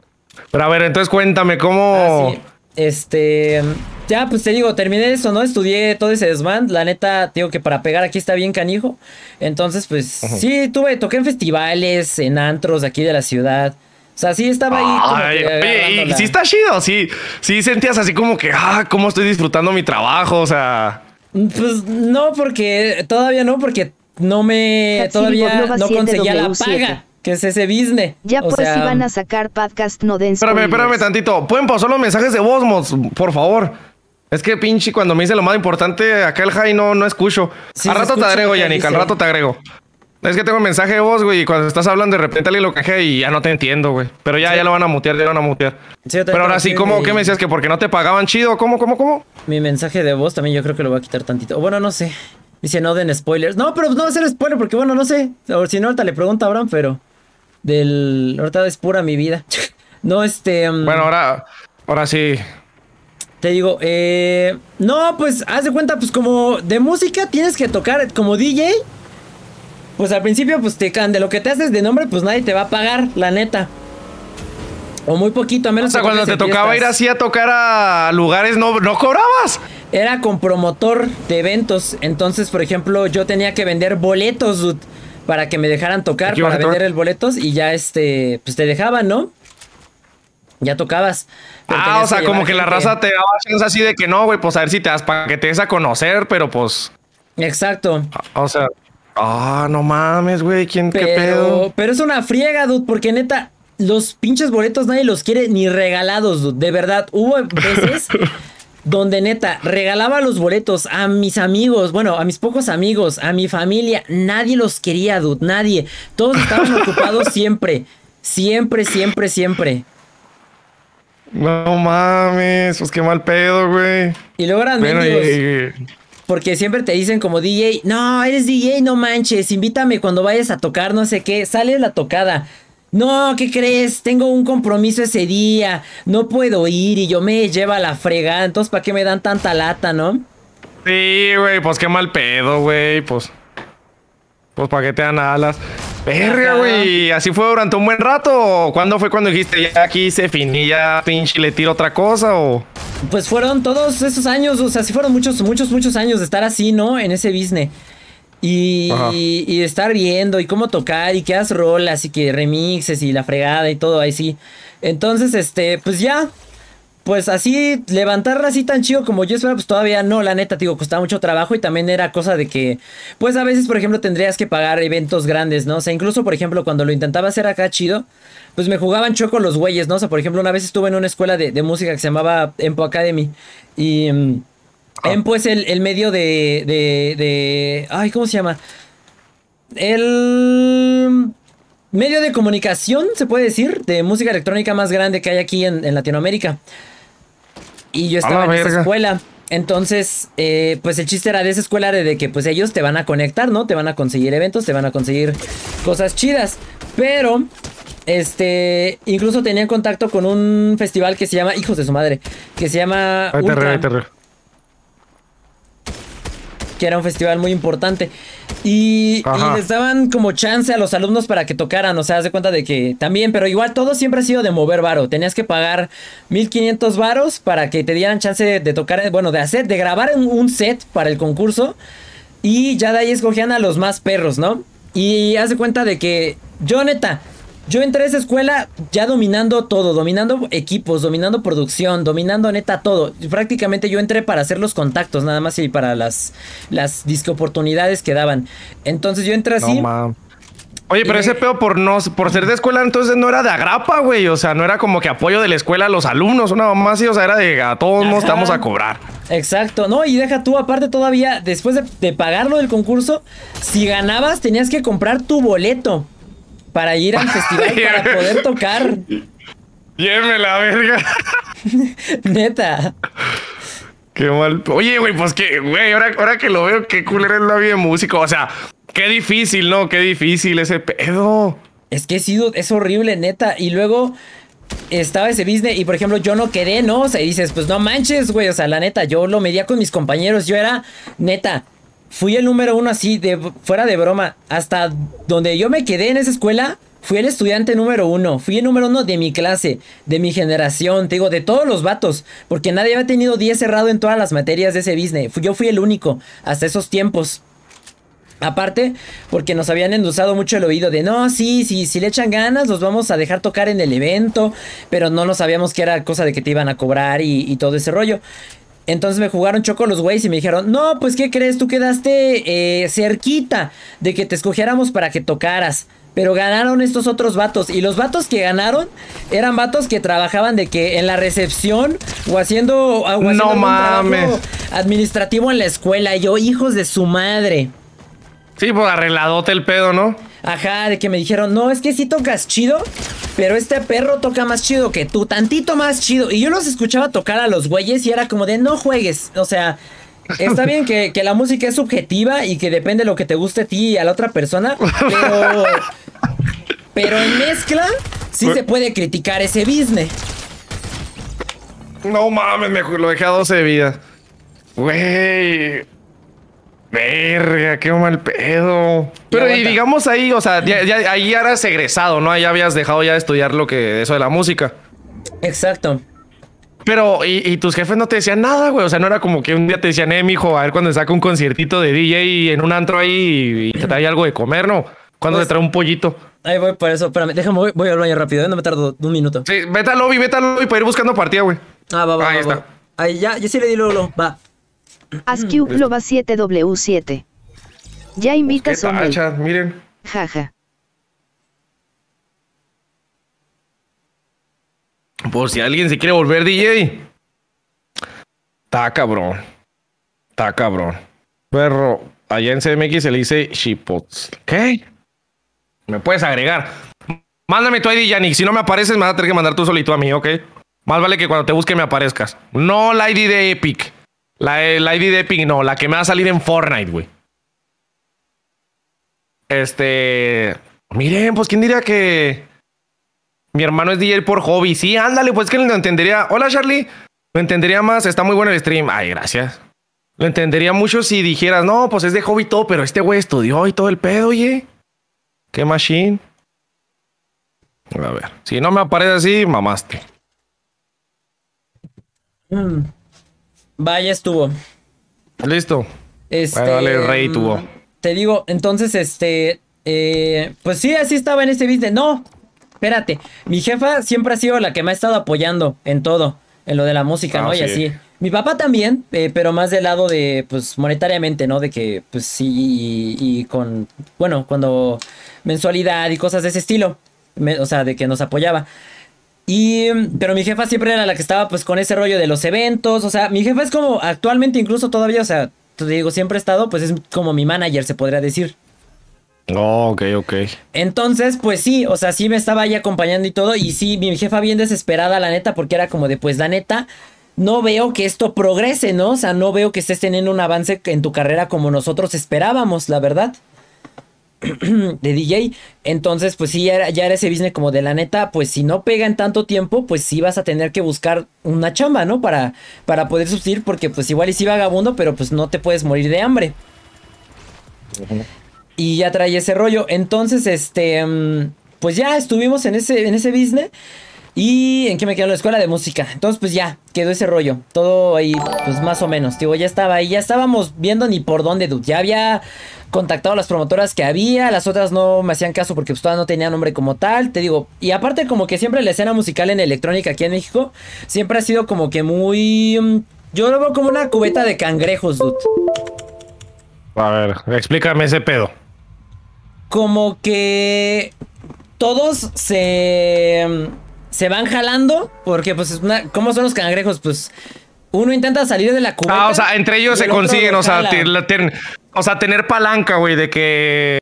Pero a ver, entonces cuéntame cómo. Ah, este. Ya, pues te digo, terminé eso, ¿no? Estudié todo ese desmán. La neta, digo que para pegar aquí está bien canijo. Entonces, pues sí, tuve, toqué en festivales, en antros de aquí de la ciudad. O sea, sí estaba ahí. oye, y sí está chido, sí. Sí sentías así como que, ah, cómo estoy disfrutando mi trabajo, o sea. Pues no, porque todavía no, porque no me. todavía no conseguía la paga que es ese business. Ya pues iban a sacar podcast no denso. Espérame, espérame tantito. ¿Pueden pasar los mensajes de Bosmos, por favor? Es que pinche, cuando me dice lo más importante, acá el high no, no escucho. al rato te agrego, Yannick, al rato te agrego. Es que tengo un mensaje de voz, güey, y cuando estás hablando de repente alguien lo cajea y ya no te entiendo, güey. Pero ya, ya lo van a mutear, ya lo van a mutear. Pero ahora sí, ¿cómo? ¿Qué me decías? ¿Que porque no te pagaban chido? ¿Cómo, cómo, cómo? Mi mensaje de voz también yo creo que lo voy a quitar tantito. Bueno, no sé. Dice no den spoilers. No, pero no va a ser spoiler porque, bueno, no sé. O si no, ahorita le pregunta a Abraham, pero del... Ahorita es pura mi vida. [laughs] no, este... Um, bueno, ahora, ahora sí. Te digo, eh... No, pues, haz de cuenta, pues como de música tienes que tocar como DJ. Pues al principio, pues te de lo que te haces de nombre, pues nadie te va a pagar, la neta. O muy poquito, a menos. O sea, cuando te tocaba ir así a tocar a lugares, ¿no, ¿no cobrabas? Era con promotor de eventos. Entonces, por ejemplo, yo tenía que vender boletos, para que me dejaran tocar, para vender el boletos y ya este, pues te dejaban, ¿no? Ya tocabas. Ah, o sea, como que la raza te daba chance así de que no, güey, pues a ver si te das para que te des a conocer, pero pues. Exacto. O sea, ah, no mames, güey, ¿quién qué pedo? Pero es una friega, dude, porque neta, los pinches boletos nadie los quiere ni regalados, dude. De verdad, hubo veces [laughs] donde neta regalaba los boletos a mis amigos, bueno, a mis pocos amigos, a mi familia, nadie los quería, dude, nadie. Todos estaban [laughs] ocupados siempre, siempre, siempre, siempre. No mames, pues qué mal pedo, güey. Y luego eran Porque siempre te dicen como DJ, no, eres DJ, no manches, invítame cuando vayas a tocar, no sé qué, sale la tocada. No, ¿qué crees? Tengo un compromiso ese día. No puedo ir y yo me lleva la fregada. Entonces, ¿para qué me dan tanta lata, no? Sí, güey, pues qué mal pedo, güey. Pues. Pues te dan alas. Perra, güey. ¿Así fue durante un buen rato? ¿O cuándo fue cuando dijiste ya aquí se finí, ya pinche le tiro otra cosa? O. Pues fueron todos esos años, o sea, sí fueron muchos, muchos, muchos años de estar así, ¿no? En ese business. Y, y, estar viendo y cómo tocar y que hagas rolas y que remixes y la fregada y todo ahí sí. Entonces, este, pues ya. Pues así, levantarla así tan chido como yo esperaba, pues todavía no, la neta, digo, costaba mucho trabajo y también era cosa de que, pues a veces, por ejemplo, tendrías que pagar eventos grandes, ¿no? O sea, incluso, por ejemplo, cuando lo intentaba hacer acá chido, pues me jugaban choco los güeyes, ¿no? O sea, por ejemplo, una vez estuve en una escuela de, música que se llamaba Empo Academy y... Mm, ah. Empo es el, el medio de, de, de... Ay, ¿cómo se llama? El medio de comunicación, se puede decir, de música electrónica más grande que hay aquí en, Latinoamérica. Y yo estaba en esa escuela. Entonces, eh, pues el chiste era de esa escuela de, que pues ellos te van a conectar, ¿no? Te van a conseguir eventos, te van a conseguir cosas chidas. Pero, este, incluso tenían contacto con un festival que se llama, hijos de su madre, que se llama... Que era un festival muy importante. Y, les daban como chance a los alumnos para que tocaran, o sea, haz de cuenta de que también, pero igual todo siempre ha sido de mover varo. Tenías que pagar 1500 varos para que te dieran chance de, tocar, bueno, de hacer, de grabar un set para el concurso. Y ya de ahí escogían a los más perros, ¿no? Y haz de cuenta de que yo neta, yo entré a esa escuela ya dominando todo, dominando equipos, dominando producción, dominando neta todo. Prácticamente yo entré para hacer los contactos nada más y para las, las disque oportunidades que daban. Entonces yo entré así. No, Oye, pero ese pedo por no por ser de escuela entonces no era de agrapa, güey. O sea, no era como que apoyo de la escuela a los alumnos, una mamá así, o sea, era de a todos nos estamos a cobrar. Exacto, no, y deja tú, aparte todavía, después de, de pagarlo del concurso, si ganabas tenías que comprar tu boleto para ir al [laughs] festival para poder tocar. Lléveme la verga. [laughs] Neta. Qué mal. Oye, güey, pues que, güey, ahora, ahora que lo veo, qué culera es la vida de músico. O sea, qué difícil, ¿no? Qué difícil ese pedo. Es que sido, es horrible, neta. Y luego estaba ese business y, por ejemplo, yo no quedé, ¿no? O sea, dices, pues no manches, güey. O sea, la neta, yo lo medía con mis compañeros. Yo era, neta, fui el número uno así, de fuera de broma. Hasta donde yo me quedé en esa escuela, fui el estudiante número uno. Fui el número uno de mi clase, de mi generación, te digo, de todos los vatos. Porque nadie había tenido 10 cerrado en todas las materias de ese business. Yo fui el único, hasta esos tiempos. Aparte, porque nos habían endulzado mucho el oído de no, sí, sí, si le echan ganas, los vamos a dejar tocar en el evento, pero no lo sabíamos que era cosa de que te iban a cobrar y todo ese rollo. Entonces me jugaron choco los güeyes y me dijeron, no, pues ¿qué crees? Tú quedaste eh, cerquita de que te escogiéramos para que tocaras. Pero ganaron estos otros vatos. Y los vatos que ganaron eran vatos que trabajaban de que en la recepción o haciendo, no mames. administrativo en la escuela. Y yo, hijos de su madre. Sí, pues arregladote el pedo, ¿no? Ajá, de que me dijeron, no, es que sí tocas chido, pero este perro toca más chido que tú, tantito más chido. Y yo los escuchaba tocar a los güeyes y era como de no juegues. O sea, está bien que, la música es subjetiva y que depende de lo que te guste a ti y a la otra persona, pero. pero en mezcla, sí se puede criticar ese business. No mames, me lo dejé a 12 vidas. Güey. Verga, qué mal pedo. Pero y digamos ahí, o sea, ya, ahí eras egresado, ¿no? Ahí habías dejado ya de estudiar lo que eso de la música. Exacto. Pero, ¿y, tus jefes no te decían nada, güey? O sea, no era como que un día te decían, eh, mijo, a ver cuando saca un conciertito de DJ en un antro ahí y te trae algo de comer, ¿no? Cuando te pues trae un pollito. Ahí voy por eso, espérame, déjame, voy, voy al baño rápido, ¿eh? no me tardo un minuto. Sí, vete al lobby, vete al lobby para ir buscando partida, güey. Ah, va, va, Ahí está. Ahí ya, ya sí le di luego, va. ASCII Globa 7W7. Ya invita a Miren. Jaja. Por si alguien se quiere volver DJ. Está cabrón. Está cabrón. Perro, allá en CMX se le dice Shipots. ¿Qué? Me puedes agregar. Mándame tu ID, Yannick. Si no me apareces, me vas a tener que mandar tú solito a mí, ¿ok? Más vale que cuando te busque me aparezcas. No la ID de Epic. La, ID de Epic, no, la que me va a salir en Fortnite, güey. Este. Miren, pues quién diría que. Mi hermano es DJ por hobby. Sí, ándale, pues que lo entendería. Hola, Charlie. Lo entendería más. Está muy bueno el stream. Ay, gracias. Lo entendería mucho si dijeras, no, pues es de hobby todo, pero este güey estudió y todo el pedo, oye. Qué machine. A ver, si no me aparece así, mamaste. Mm. Vaya estuvo. Listo. Este, vale, rey tuvo. Te digo, entonces, este. Eh, pues sí, así estaba en este business. No, espérate. Mi jefa siempre ha sido la que me ha estado apoyando en todo. en lo de la música, ¿no? Ah, y así. Mi papá también, eh, pero más del lado de, pues, monetariamente, ¿no? De que, pues, sí, y, con, bueno, cuando mensualidad y cosas de ese estilo, o sea, de que nos apoyaba. Y, pero mi jefa siempre era la que estaba, pues, con ese rollo de los eventos, o sea, mi jefa es como, actualmente incluso todavía, o sea, te digo, siempre he estado, pues, es como mi manager, se podría decir. Oh, ok, ok. Entonces, pues sí, o sea, sí me estaba ahí acompañando y todo. Y sí, mi jefa bien desesperada, la neta, porque era como de, pues, la neta, no veo que esto progrese, ¿no? O sea, no veo que estés teniendo un avance en tu carrera como nosotros esperábamos, la verdad. [clears throat] de DJ. Entonces, pues sí, ya era, ya era, ese business como de la neta, pues si no pega en tanto tiempo, pues sí vas a tener que buscar una chamba, ¿no? Para, para poder subsistir, porque pues igual y sí vagabundo, pero pues no te puedes morir de hambre. Y ya trae ese rollo. Entonces, este, mm, pues ya estuvimos en ese, en ese business. ¿Y en qué me quedó? La escuela de música. Entonces, pues ya, quedó ese rollo. Todo ahí, pues más o menos. Digo, ya estaba ahí. Ya estábamos viendo ni por dónde, dude. Ya había contactado a las promotoras que había. Las otras no me hacían caso porque pues todavía no tenía nombre como tal. Te digo, y aparte, como que siempre la escena musical en electrónica aquí en México siempre ha sido como que muy. Mm, yo lo veo como una cubeta de cangrejos, dude. A ver, explícame ese pedo. Como que todos se se van jalando porque pues es una, ¿cómo son los cangrejos? Pues uno intenta salir de la cubeta. Ah, o sea, entre ellos se consiguen, o sea, o sea, tener palanca, güey, de que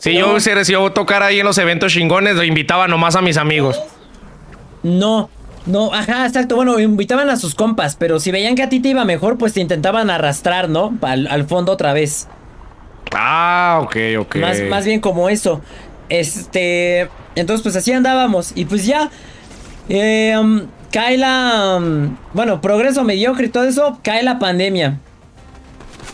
si yo, si yo tocar ahí en los eventos chingones, lo invitaba nomás a mis amigos. No, no, ajá, exacto. Bueno, invitaban a sus compas, pero si veían que a ti te iba mejor, pues te intentaban arrastrar, ¿no? Al, al fondo otra vez. Ah, ok, ok. Más, más bien como eso. Este. Entonces, pues así andábamos. Y pues ya. Eh, um, cae la. Um, bueno, progreso mediocre y todo eso. Cae la pandemia.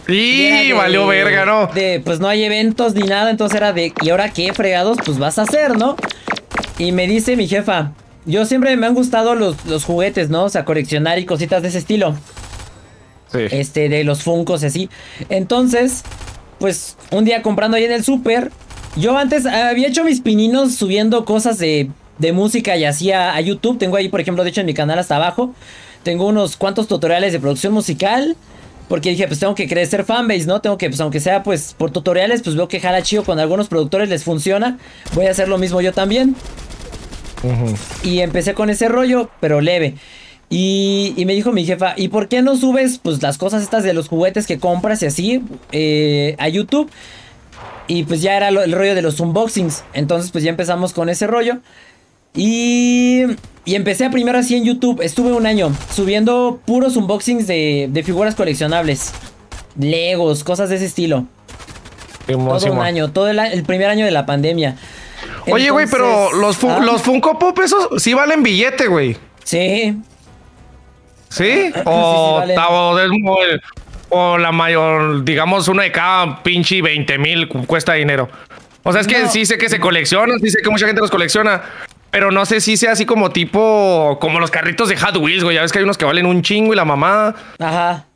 Y valió verga, ¿no? De, pues no hay eventos ni nada. Entonces era de. ¿Y ahora qué fregados? Pues vas a hacer, ¿no? Y me dice mi jefa. Yo siempre me han gustado los, los juguetes, ¿no? O sea, coleccionar y cositas de ese estilo. Sí. Este, de los funcos y así. Entonces, pues un día comprando ahí en el súper. Yo antes había hecho mis pininos subiendo cosas de de música y así a, YouTube. Tengo ahí, por ejemplo, de hecho en mi canal hasta abajo, tengo unos cuantos tutoriales de producción musical. Porque dije, pues tengo que crecer fanbase, ¿no? Tengo que, pues aunque sea pues por tutoriales, pues veo que jala chido a algunos productores les funciona. Voy a hacer lo mismo yo también. Y empecé con ese rollo, pero leve. Y, me dijo mi jefa, ¿y por qué no subes pues las cosas estas de los juguetes que compras y así eh, a YouTube? Y pues ya era el rollo de los unboxings. Entonces pues ya empezamos con ese rollo. Y, y empecé a primero así en YouTube. Estuve un año subiendo puros unboxings de, de figuras coleccionables. Legos, cosas de ese estilo. Todo un año, todo el, primer año de la pandemia. Oye, güey, pero los, ah. los Funko Pop, esos sí valen billete, güey. Sí. ¿Sí? O, o, la mayor, digamos, una de cada pinche 20 mil cuesta dinero. O sea, es que sí sé que se coleccionan, sí sé que mucha gente los colecciona, pero no sé si sea así como tipo, como los carritos de Hot Wheels, güey. Ya ves que hay unos que valen un chingo y la mamá. Ajá.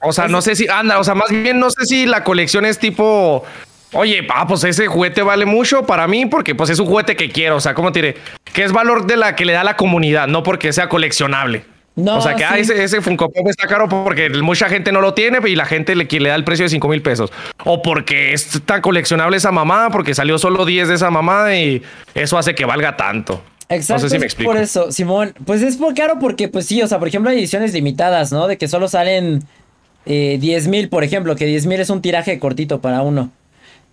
O sea, no sé si, anda, o sea, más bien no sé si la colección es tipo, oye, ah, pues ese juguete vale mucho para mí porque pues es un juguete que quiero. O sea, ¿cómo te diré? Que es valor de la que le da la comunidad, no porque sea coleccionable. No, o sea que ah, ese, ese, Funko Pop está caro porque mucha gente no lo tiene y la gente le, le da el precio de 5 mil pesos. O porque es tan coleccionable esa mamá, porque salió solo 10 de esa mamá y eso hace que valga tanto. Exacto, no sé si me explico. por eso, Simón. Pues es por caro porque, pues sí, o sea, por ejemplo, hay ediciones limitadas, ¿no? De que solo salen eh, 10 mil, por ejemplo, que 10 mil es un tiraje cortito para uno.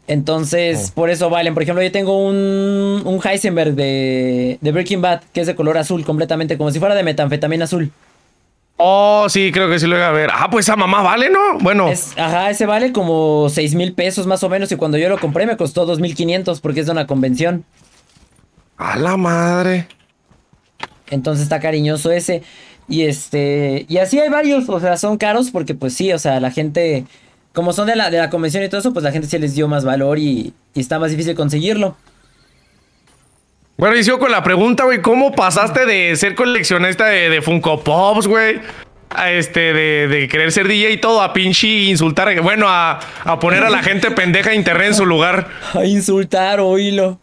Entonces, oh. por eso valen. Por ejemplo, yo tengo un, un Heisenberg de, de, Breaking Bad que es de color azul completamente, como si fuera de metanfetamina azul. Oh, sí, creo que sí lo voy a ver. Ah, pues esa mamá vale, ¿no? Bueno. ajá, ese vale como 6 mil pesos más o menos. Y cuando yo lo compré me costó 2.500 porque es de una convención. A la madre. Entonces está cariñoso ese. Y este. Y así hay varios. O sea, son caros porque, pues sí, o sea, la gente como son de la, de la convención y todo eso, pues la gente sí les dio más valor y, está más difícil conseguirlo. Bueno, y sigo con la pregunta, güey, ¿cómo pasaste de ser coleccionista de, Funko Pops, güey? A este, de, querer ser DJ y todo, a pinche insultar, bueno, a, poner a la gente [laughs] pendeja de internet en su lugar. A insultar, oílo.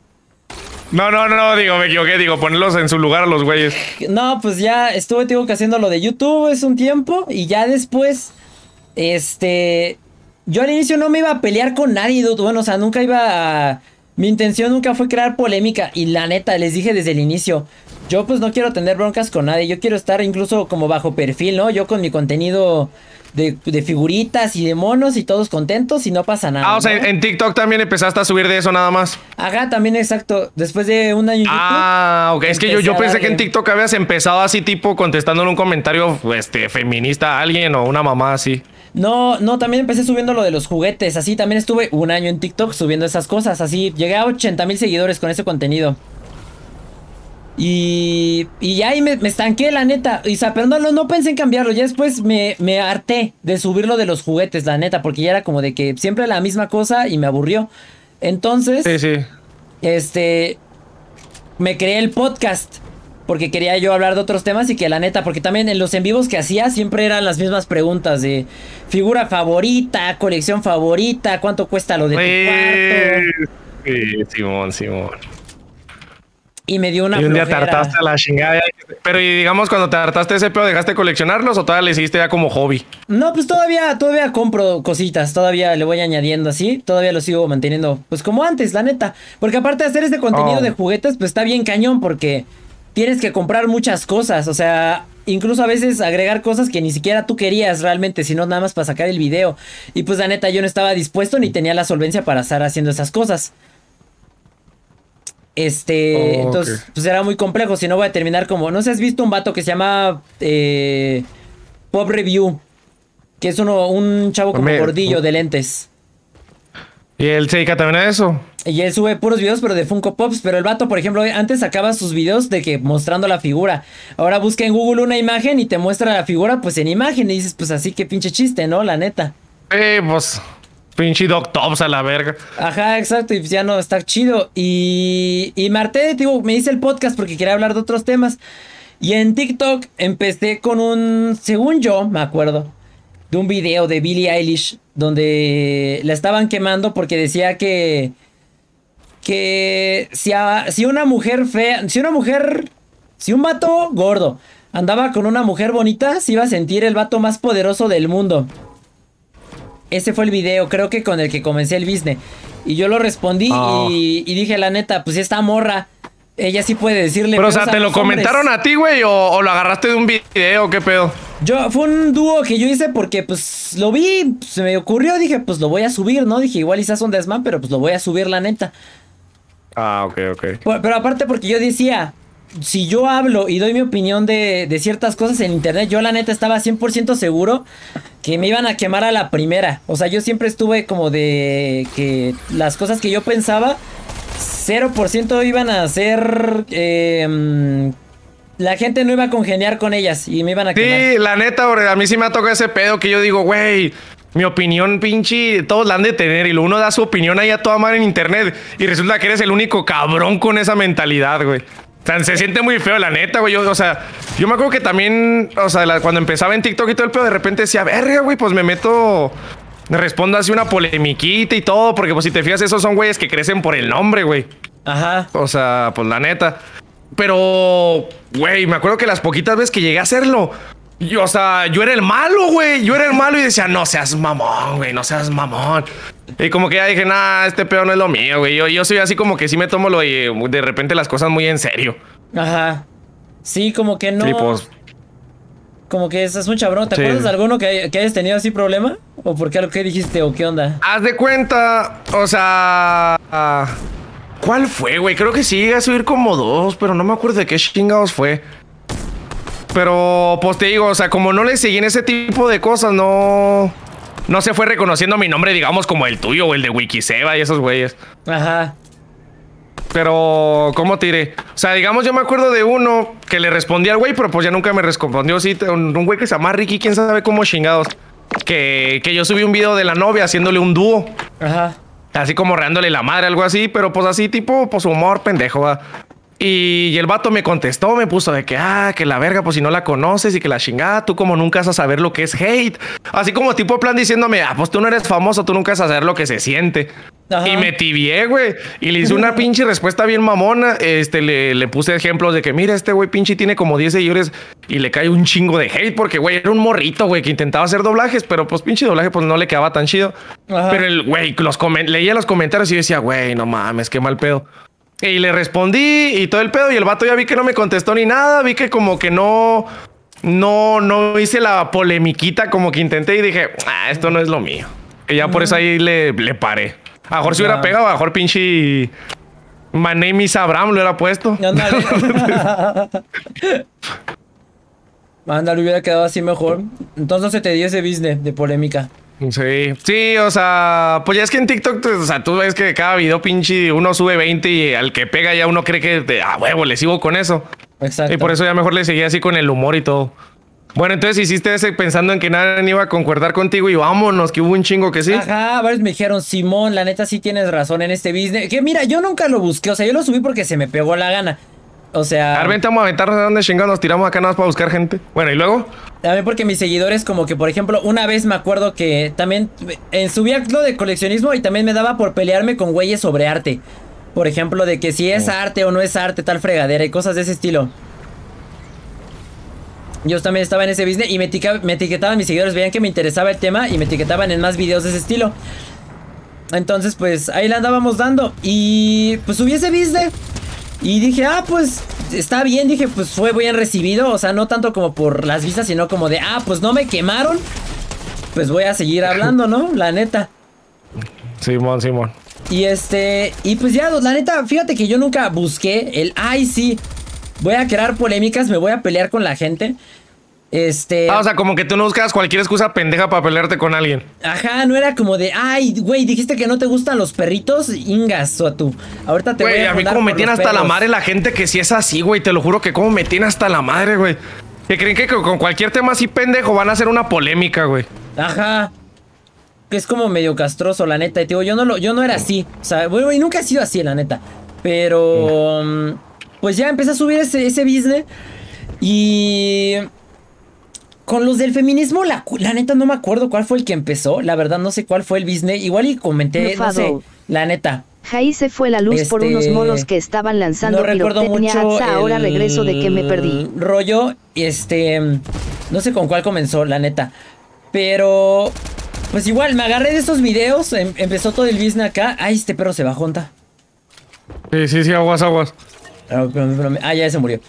No, no, no, digo, me equivoqué, digo, ponerlos en su lugar a los güeyes. No, pues ya estuve, digo, que haciendo lo de YouTube es un tiempo y ya después, este, yo al inicio no me iba a pelear con nadie, bueno, o sea, nunca iba a... Mi intención nunca fue crear polémica y la neta, les dije desde el inicio, yo pues no quiero tener broncas con nadie, yo quiero estar incluso como bajo perfil, ¿no? Yo con mi contenido de, figuritas y de monos y todos contentos y no pasa nada. Ah, o sea, en TikTok también empezaste a subir de eso nada más. Ajá, también exacto. Después de un año. Ah, ok. Es que yo, yo pensé que en TikTok habías empezado así, tipo contestándole un comentario este, feminista a alguien o una mamá así. No, no, también empecé subiendo lo de los juguetes. Así también estuve un año en TikTok subiendo esas cosas. Así llegué a 80 mil seguidores con ese contenido. Y, y ya ahí me, estanqué, la neta. Y, pero no, no, pensé en cambiarlo. Ya después me, me harté de subirlo de los juguetes, la neta. Porque ya era como de que siempre la misma cosa y me aburrió. Entonces. Sí, sí. Este. Me creé el podcast. Porque quería yo hablar de otros temas y que la neta, porque también en los en vivos que hacía siempre eran las mismas preguntas de figura favorita, colección favorita, cuánto cuesta lo de tu cuarto. Sí, Simón, Simón. Y me dio una. Y un día hartaste a la chingada. Pero y digamos, cuando te hartaste ese pedo, ¿dejaste coleccionarlos o todavía le hiciste ya como hobby? No, pues todavía, todavía compro cositas, todavía le voy añadiendo así, todavía lo sigo manteniendo, pues como antes, la neta. Porque aparte de hacer este contenido oh. de juguetes, pues está bien cañón, porque tienes que comprar muchas cosas. O sea, incluso a veces agregar cosas que ni siquiera tú querías realmente, sino nada más para sacar el video. Y pues la neta, yo no estaba dispuesto ni tenía la solvencia para estar haciendo esas cosas. Este, oh, entonces, pues era muy complejo. Si no, voy a terminar como. No sé, has visto un vato que se llama eh, Pop Review, que es uno, un chavo como gordillo de lentes. ¿Y él se dedica también a eso? Y él sube puros videos, pero de Funko Pops. Pero el vato, por ejemplo, antes sacaba sus videos de que mostrando la figura. Ahora busca en Google una imagen y te muestra la figura, pues en imagen. Y dices, pues así que pinche chiste, ¿no? La neta. Eh, pues Pinche Doc Tops a la verga. Ajá, exacto. Y ya no está chido. Y, y Marte, digo, me hice el podcast porque quería hablar de otros temas. Y en TikTok empecé con un, según yo, me acuerdo, de un video de Billie Eilish donde la estaban quemando porque decía que que si, si una mujer fea, si una mujer, si un vato gordo andaba con una mujer bonita, se iba a sentir el vato más poderoso del mundo. Ese fue el video, creo que con el que comencé el business. Y yo lo respondí ah. y, dije, la neta, pues esta morra, ella sí puede decirle. Pero, o sea, ¿te lo comentaron a ti, güey? O, lo agarraste de un video? ¿Qué pedo? Yo, fue un dúo que yo hice porque, pues, lo vi, se me ocurrió, dije, pues lo voy a subir, ¿no? Dije, igual quizás un desmán, pero pues lo voy a subir, la neta. Ah, ok, ok. pero aparte porque yo decía, si yo hablo y doy mi opinión de, de, ciertas cosas en internet, yo la neta estaba 100% seguro que me iban a quemar a la primera. O sea, yo siempre estuve como de que las cosas que yo pensaba, 0% iban a ser... Em, la gente no iba a congeniar con ellas y me iban a quemar. Sí, la neta, a mí sí me ha tocado ese pedo que yo digo, güey, mi opinión, pinche, todos la han de tener y uno da su opinión ahí a toda madre en internet y resulta que eres el único cabrón con esa mentalidad, güey. O sea, se siente muy feo, la neta, güey. o sea, yo me acuerdo que también, o sea, cuando empezaba en TikTok y todo el pedo, de repente decía, verga, güey, pues me meto, me respondo así una polemiquita y todo, porque pues si te fijas, esos son güeyes que crecen por el nombre, güey. Ajá. O sea, pues la neta. Pero, güey, me acuerdo que las poquitas veces que llegué a hacerlo, yo, o sea, yo era el malo, güey. Yo era el malo y decía, no seas mamón, güey, no seas mamón. Y como que ya dije, nah, este pedo no es lo mío, güey. Yo, yo soy así como que sí me tomo lo de, de repente las cosas muy en serio. Ajá. Sí, como que no. Sí, pues. Como que esa es un chabrón. ¿Te acuerdas de alguno que, que, hayas tenido así problema? ¿O por qué lo que dijiste? ¿O qué onda? Haz de cuenta, o sea. ¿Cuál fue, güey? Creo que sí llegué a subir como dos, pero no me acuerdo de qué chingados fue. Pero, pues te digo, o sea, como no le seguí en ese tipo de cosas, no. No se fue reconociendo mi nombre, digamos, como el tuyo o el de Wikiseba y esos güeyes. Ajá. Pero, ¿cómo te diré? O sea, digamos, yo me acuerdo de uno que le respondía al güey, pero pues ya nunca me respondió. Sí, un, güey que se llama Ricky, quién sabe cómo chingados. Que, que yo subí un video de la novia haciéndole un dúo. Ajá. Así como reándole la madre, algo así, pero pues así, tipo, pues humor pendejo. ¿va? Y, el vato me contestó, me puso de que, ah, que la verga, pues si no la conoces y que la chingada, tú como nunca vas a saber lo que es hate. Así como tipo plan diciéndome, ah, pues tú no eres famoso, tú nunca vas a saber lo que se siente. Y me tibié, güey. Y le hice una [laughs] pinche respuesta bien mamona. Este, le, le puse ejemplos de que, mira, este güey pinche tiene como 10 seguidores y le cae un chingo de hate porque, güey, era un morrito, güey, que intentaba hacer doblajes, pero pues pinche doblaje pues no le quedaba tan chido. Pero el, güey, los leía los comentarios y decía, güey, no mames, qué mal pedo. Y le respondí y todo el pedo y el vato ya vi que no me contestó ni nada, vi que como que no, no, no hice la polemiquita como que intenté y dije, ah, esto no es lo mío. Y ya por eso ahí le, le paré. A mejor si hubiera pegado, a mejor pinche. My name is Abraham lo hubiera puesto. [laughs] Ándale. hubiera quedado así mejor. Entonces no se te dio ese business de polémica. Sí, sí, o sea, pues ya es que en TikTok, o sea, tú ves que cada video pinche uno sube 20 y al que pega ya uno cree que, ah, huevo, le sigo con eso. Exacto. Y por eso ya mejor le seguía así con el humor y todo. Bueno, entonces hiciste ese pensando en que nadie iba a concordar contigo y vámonos, que hubo un chingo que sí. Ajá, varios me dijeron, Simón, la neta sí tienes razón en este business. Que mira, yo nunca lo busqué, o sea, yo lo subí porque se me pegó la gana. O sea. A ver, vamos a aventarnos de donde chingados nos tiramos acá nada más para buscar gente. Bueno, y luego. También porque mis seguidores, como que, por ejemplo, una vez me acuerdo que también en subía lo de coleccionismo y también me daba por pelearme con güeyes sobre arte. Por ejemplo, de que si es oh. arte o no es arte, tal fregadera y cosas de ese estilo. Yo también estaba en ese business y me, etiquetaban mis seguidores, veían que me interesaba el tema y me etiquetaban en más videos de ese estilo. Entonces, pues ahí la andábamos dando. Y pues subí ese business. Y dije, ah, pues está bien. Dije, pues fue bien recibido. O sea, no tanto como por las vistas, sino como de, ah, pues no me quemaron. Pues voy a seguir hablando, ¿no? La neta. Simón, Simón. Y este, y pues ya, la neta, fíjate que yo nunca busqué el, ay, sí, voy a crear polémicas, me voy a pelear con la gente. Este. Ah, o sea, como que tú no buscas cualquier excusa pendeja para pelearte con alguien. Ajá, no era como de, ay, güey, dijiste que no te gustan los perritos, ingas, o tú. Ahorita te voy a. a mí como me tiene hasta la madre la gente que sí es así, güey, te lo juro que como me tiene hasta la madre, güey. Que creen que con cualquier tema así pendejo van a hacer una polémica, güey. Ajá. Que es como medio castroso, la neta. Y digo, yo no, lo, yo no era así. O sea, güey, nunca he sido así, la neta. Pero. Mm, pues ya empecé a subir ese, ese business. Y con los del feminismo, la, la, neta no me acuerdo cuál fue el que empezó. La verdad no sé cuál fue el business. Igual y comenté, no sé, la neta. Ahí se fue la luz por unos este, monos que estaban lanzando no recuerdo mucho ahora regreso de que me perdí. Rollo, este, no sé con cuál comenzó, la neta. Pero, pues igual, me agarré de esos videos, em, empezó todo el business acá. Ay, este perro se bajó, ¿onta? Sí, sí, sí, aguas, aguas. Ah, ya se murió.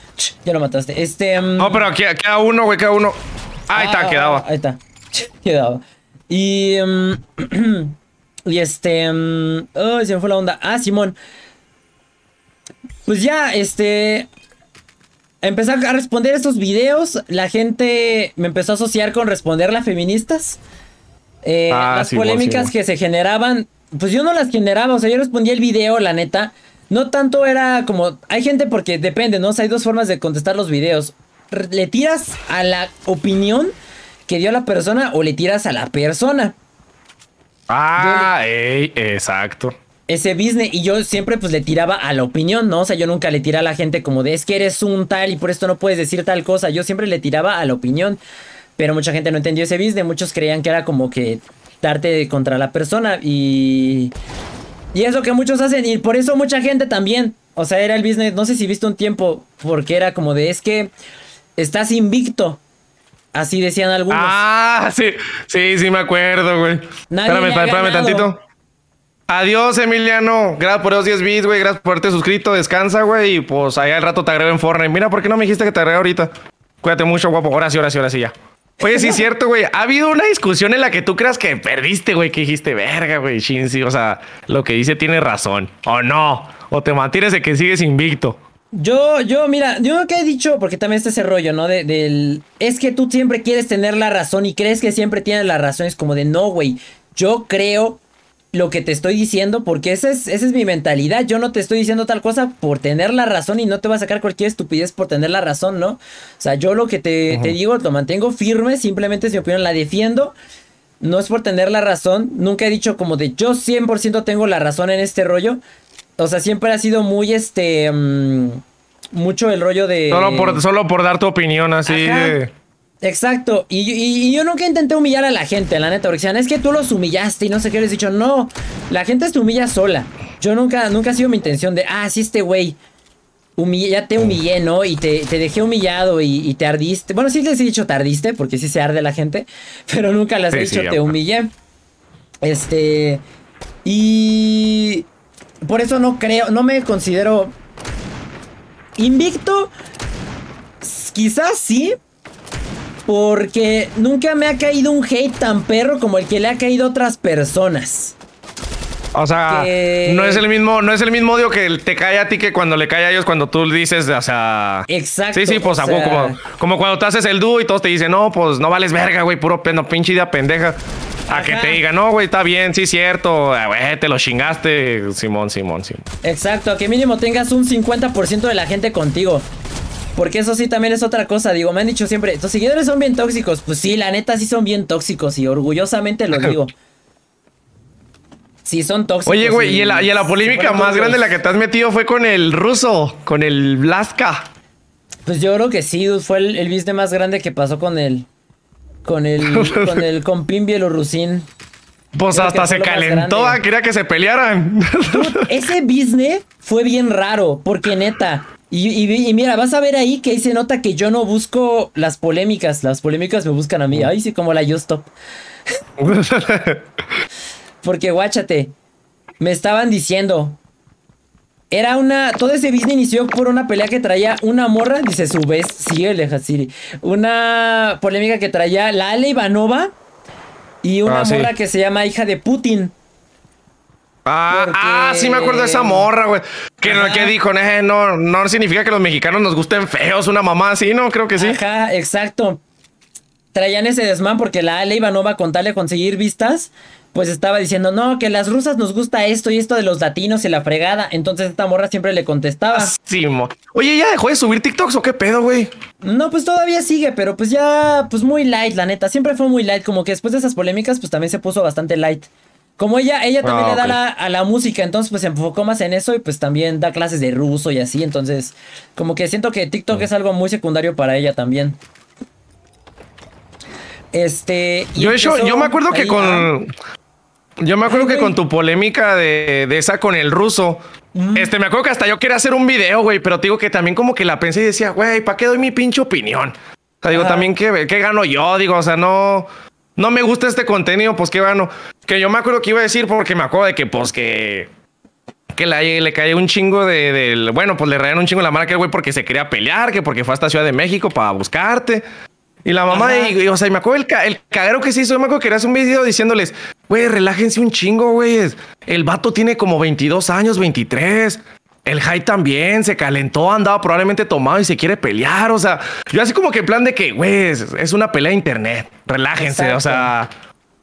Ya lo mataste. Este. Um, no, pero queda, uno, güey, queda uno. Ahí está, quedaba. Ahí está. [laughs] Quedaba. Y. Um, [clears throat] y este. oh, se me fue la onda. Ah, Simón. Pues ya, este. Empecé a responder estos videos. La gente me empezó a asociar con responderle a feministas. Eh, ah, las polémicas que se generaban. Pues yo no las generaba. O sea, yo respondía el video, la neta. No tanto era como. Hay gente porque depende, ¿no? O sea, hay dos formas de contestar los videos. Le tiras a la opinión que dio la persona o le tiras a la persona. Ah, exacto. Ese business, y yo siempre pues le tiraba a la opinión, ¿no? O sea, yo nunca le tiré a la gente como de es que eres un tal y por esto no puedes decir tal cosa. Yo siempre le tiraba a la opinión. Pero mucha gente no entendió ese business. Muchos creían que era como que darte contra la persona. Y y es lo que muchos hacen y por eso mucha gente también. O sea, era el business, no sé si viste un tiempo, porque era como de, es que estás invicto. Así decían algunos. Ah, sí, sí, sí me acuerdo, güey. Espérame, espérame tantito. Adiós, Emiliano. Gracias por esos 10 bits, güey. Gracias por haberte suscrito. Descansa, güey. Y pues allá al rato te agrego en Fortnite. Mira, ¿por qué no me dijiste que te agrego ahorita? Cuídate mucho, guapo. Ahora sí, ahora sí, ahora sí, ya. Oye, sí es cierto, güey. Ha habido una discusión en la que tú creas que perdiste, güey, que dijiste, verga, güey, Shinzi. O sea, lo que dice tiene razón. O no. O te mantienes de que sigues invicto. Yo, yo, mira, yo lo que he dicho, porque también está ese rollo, ¿no? De, del. Es que tú siempre quieres tener la razón y crees que siempre tienes la razón. Es como de no, güey. Yo creo lo que te estoy diciendo, porque esa es, esa es mi mentalidad. Yo no te estoy diciendo tal cosa por tener la razón y no te va a sacar cualquier estupidez por tener la razón, ¿no? O sea, yo lo que te, te digo lo mantengo firme, simplemente es mi opinión, la defiendo. No es por tener la razón, nunca he dicho como de yo 100% tengo la razón en este rollo. O sea, siempre ha sido muy este... Mm, mucho el rollo de... Solo por, solo por dar tu opinión así Exacto, y, yo nunca intenté humillar a la gente, la neta, porque decían, es que tú los humillaste y no sé qué, les he dicho, no, la gente se humilla sola. Yo nunca, nunca ha sido mi intención de, ah, sí, este güey, ya te humillé, ¿no? Y te, dejé humillado y, te ardiste. Bueno, sí les he dicho tardiste, porque sí se arde la gente, [laughs] pero nunca les he dicho te humillé. Este, y por eso no creo, no me considero invicto. Quizás sí, porque nunca me ha caído un hate tan perro como el que le ha caído a otras personas. O sea, no es el mismo, no es el mismo odio que te cae a ti que cuando le cae a ellos cuando tú dices, o sea. Exacto. Sí, sí, pues como, como cuando tú haces el dúo y todos te dicen, no, pues no vales verga, güey, puro peno, pinche idea pendeja. A que te diga, no, güey, está bien, sí, cierto, ah, güey, te lo chingaste, Simón, Simón, Simón. Exacto, a que mínimo tengas un 50% de la gente contigo. Porque eso sí también es otra cosa. Digo, me han dicho siempre, tus seguidores son bien tóxicos. Pues sí, la neta sí son bien tóxicos y orgullosamente lo [laughs] digo. Sí, son tóxicos. Oye, güey, y, la, polémica más grande la que te has metido fue con el ruso, con el Blaska. Pues yo creo que sí, fue el, el business más grande que pasó con el. Con el. [laughs] con el compín bielorrusín. Pues hasta se calentó, quería que se pelearan. ese business fue bien raro, porque neta, y, mira, vas a ver ahí que ahí se nota que yo no busco las polémicas. Las polémicas me buscan a mí. Ay, sí, como la Justop. [laughs] Porque guáchate. Me estaban diciendo. Era una. Todo ese business inició por una pelea que traía una morra. Dice su vez. Sigue Siri. Una polémica que traía la Ale Ivanova. Y una ah, morra que se llama hija de Putin. Ah, ah, sí me acuerdo de esa morra, güey. Que, que dijo, no, no significa que los mexicanos nos gusten feos, una mamá así, ¿no? Creo que sí. Ajá, exacto. Traían ese desmán porque la Ale Ivanova con tal de conseguir vistas, pues estaba diciendo, no, que las rusas nos gusta esto y esto de los latinos y la fregada. Entonces esta morra siempre le contestaba. Sí, Oye, ¿ya dejó de subir TikToks o qué pedo, güey? No, pues todavía sigue, pero pues ya, pues muy light, la neta. Siempre fue muy light, como que después de esas polémicas, pues también se puso bastante light. Como ella, ella también ah, le da a la música, entonces pues se enfocó más en eso y pues también da clases de ruso y así, entonces como que siento que TikTok es algo muy secundario para ella también. Este... yo, yo me acuerdo que con... Yo me acuerdo que con tu polémica de, esa con el ruso, este, me acuerdo que hasta yo quería hacer un video, güey, pero te digo que también como que la pensé y decía, güey, ¿para qué doy mi pinche opinión? O sea, digo, también, ¿qué, ¿qué gano yo? Digo, o sea, no no me gusta este contenido, pues qué bueno. Que yo me acuerdo que iba a decir porque me acuerdo de que, pues que. Que le, le cayó un chingo de, Bueno, pues le rayan un chingo la mano a aquel güey porque se quería pelear, que porque fue hasta Ciudad de México para buscarte. Y la mamá, y, o sea, y me acuerdo el, el cagadero que se hizo, yo me acuerdo que era un video diciéndoles, güey, relájense un chingo, güey. El vato tiene como 22 años, 23. El High también se calentó, andaba probablemente tomado y se quiere pelear. O sea, yo así como que en plan de que, güey, es, una pelea de internet. Relájense. O sea,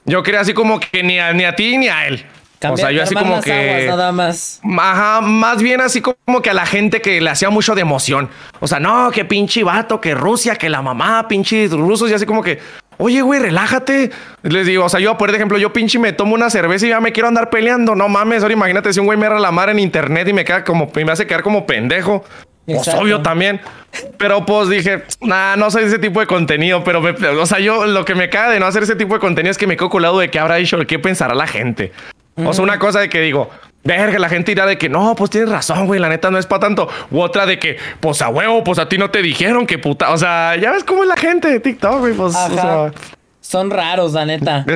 yo quería así como que ni a, ni a ti ni a él. O sea, yo así como que. nada más. Ajá, más bien así como que a la gente que le hacía mucho de emoción. O sea, no, que pinche vato, que Rusia, que la mamá, pinches rusos, y así como que. Oye, güey, relájate. Les digo, o sea, yo, por ejemplo, yo pinche me tomo una cerveza y ya me quiero andar peleando. No mames, ahora imagínate si un güey me la mar en internet y me queda como, y me hace quedar como pendejo. Pues obvio también. Pero pues dije, nah, no soy ese tipo de contenido. Pero, o sea, yo lo que me caga de no hacer ese tipo de contenido es que me quedo colado de qué habrá dicho, qué pensará la gente. O sea, una cosa de que digo, Verga, la gente irá de que no, pues tienes razón, güey, la neta no es para tanto. U otra de que, pues a huevo, pues a ti no te dijeron que puta. O sea, ya ves cómo es la gente de TikTok, güey, pues. O sea, Son raros, la neta.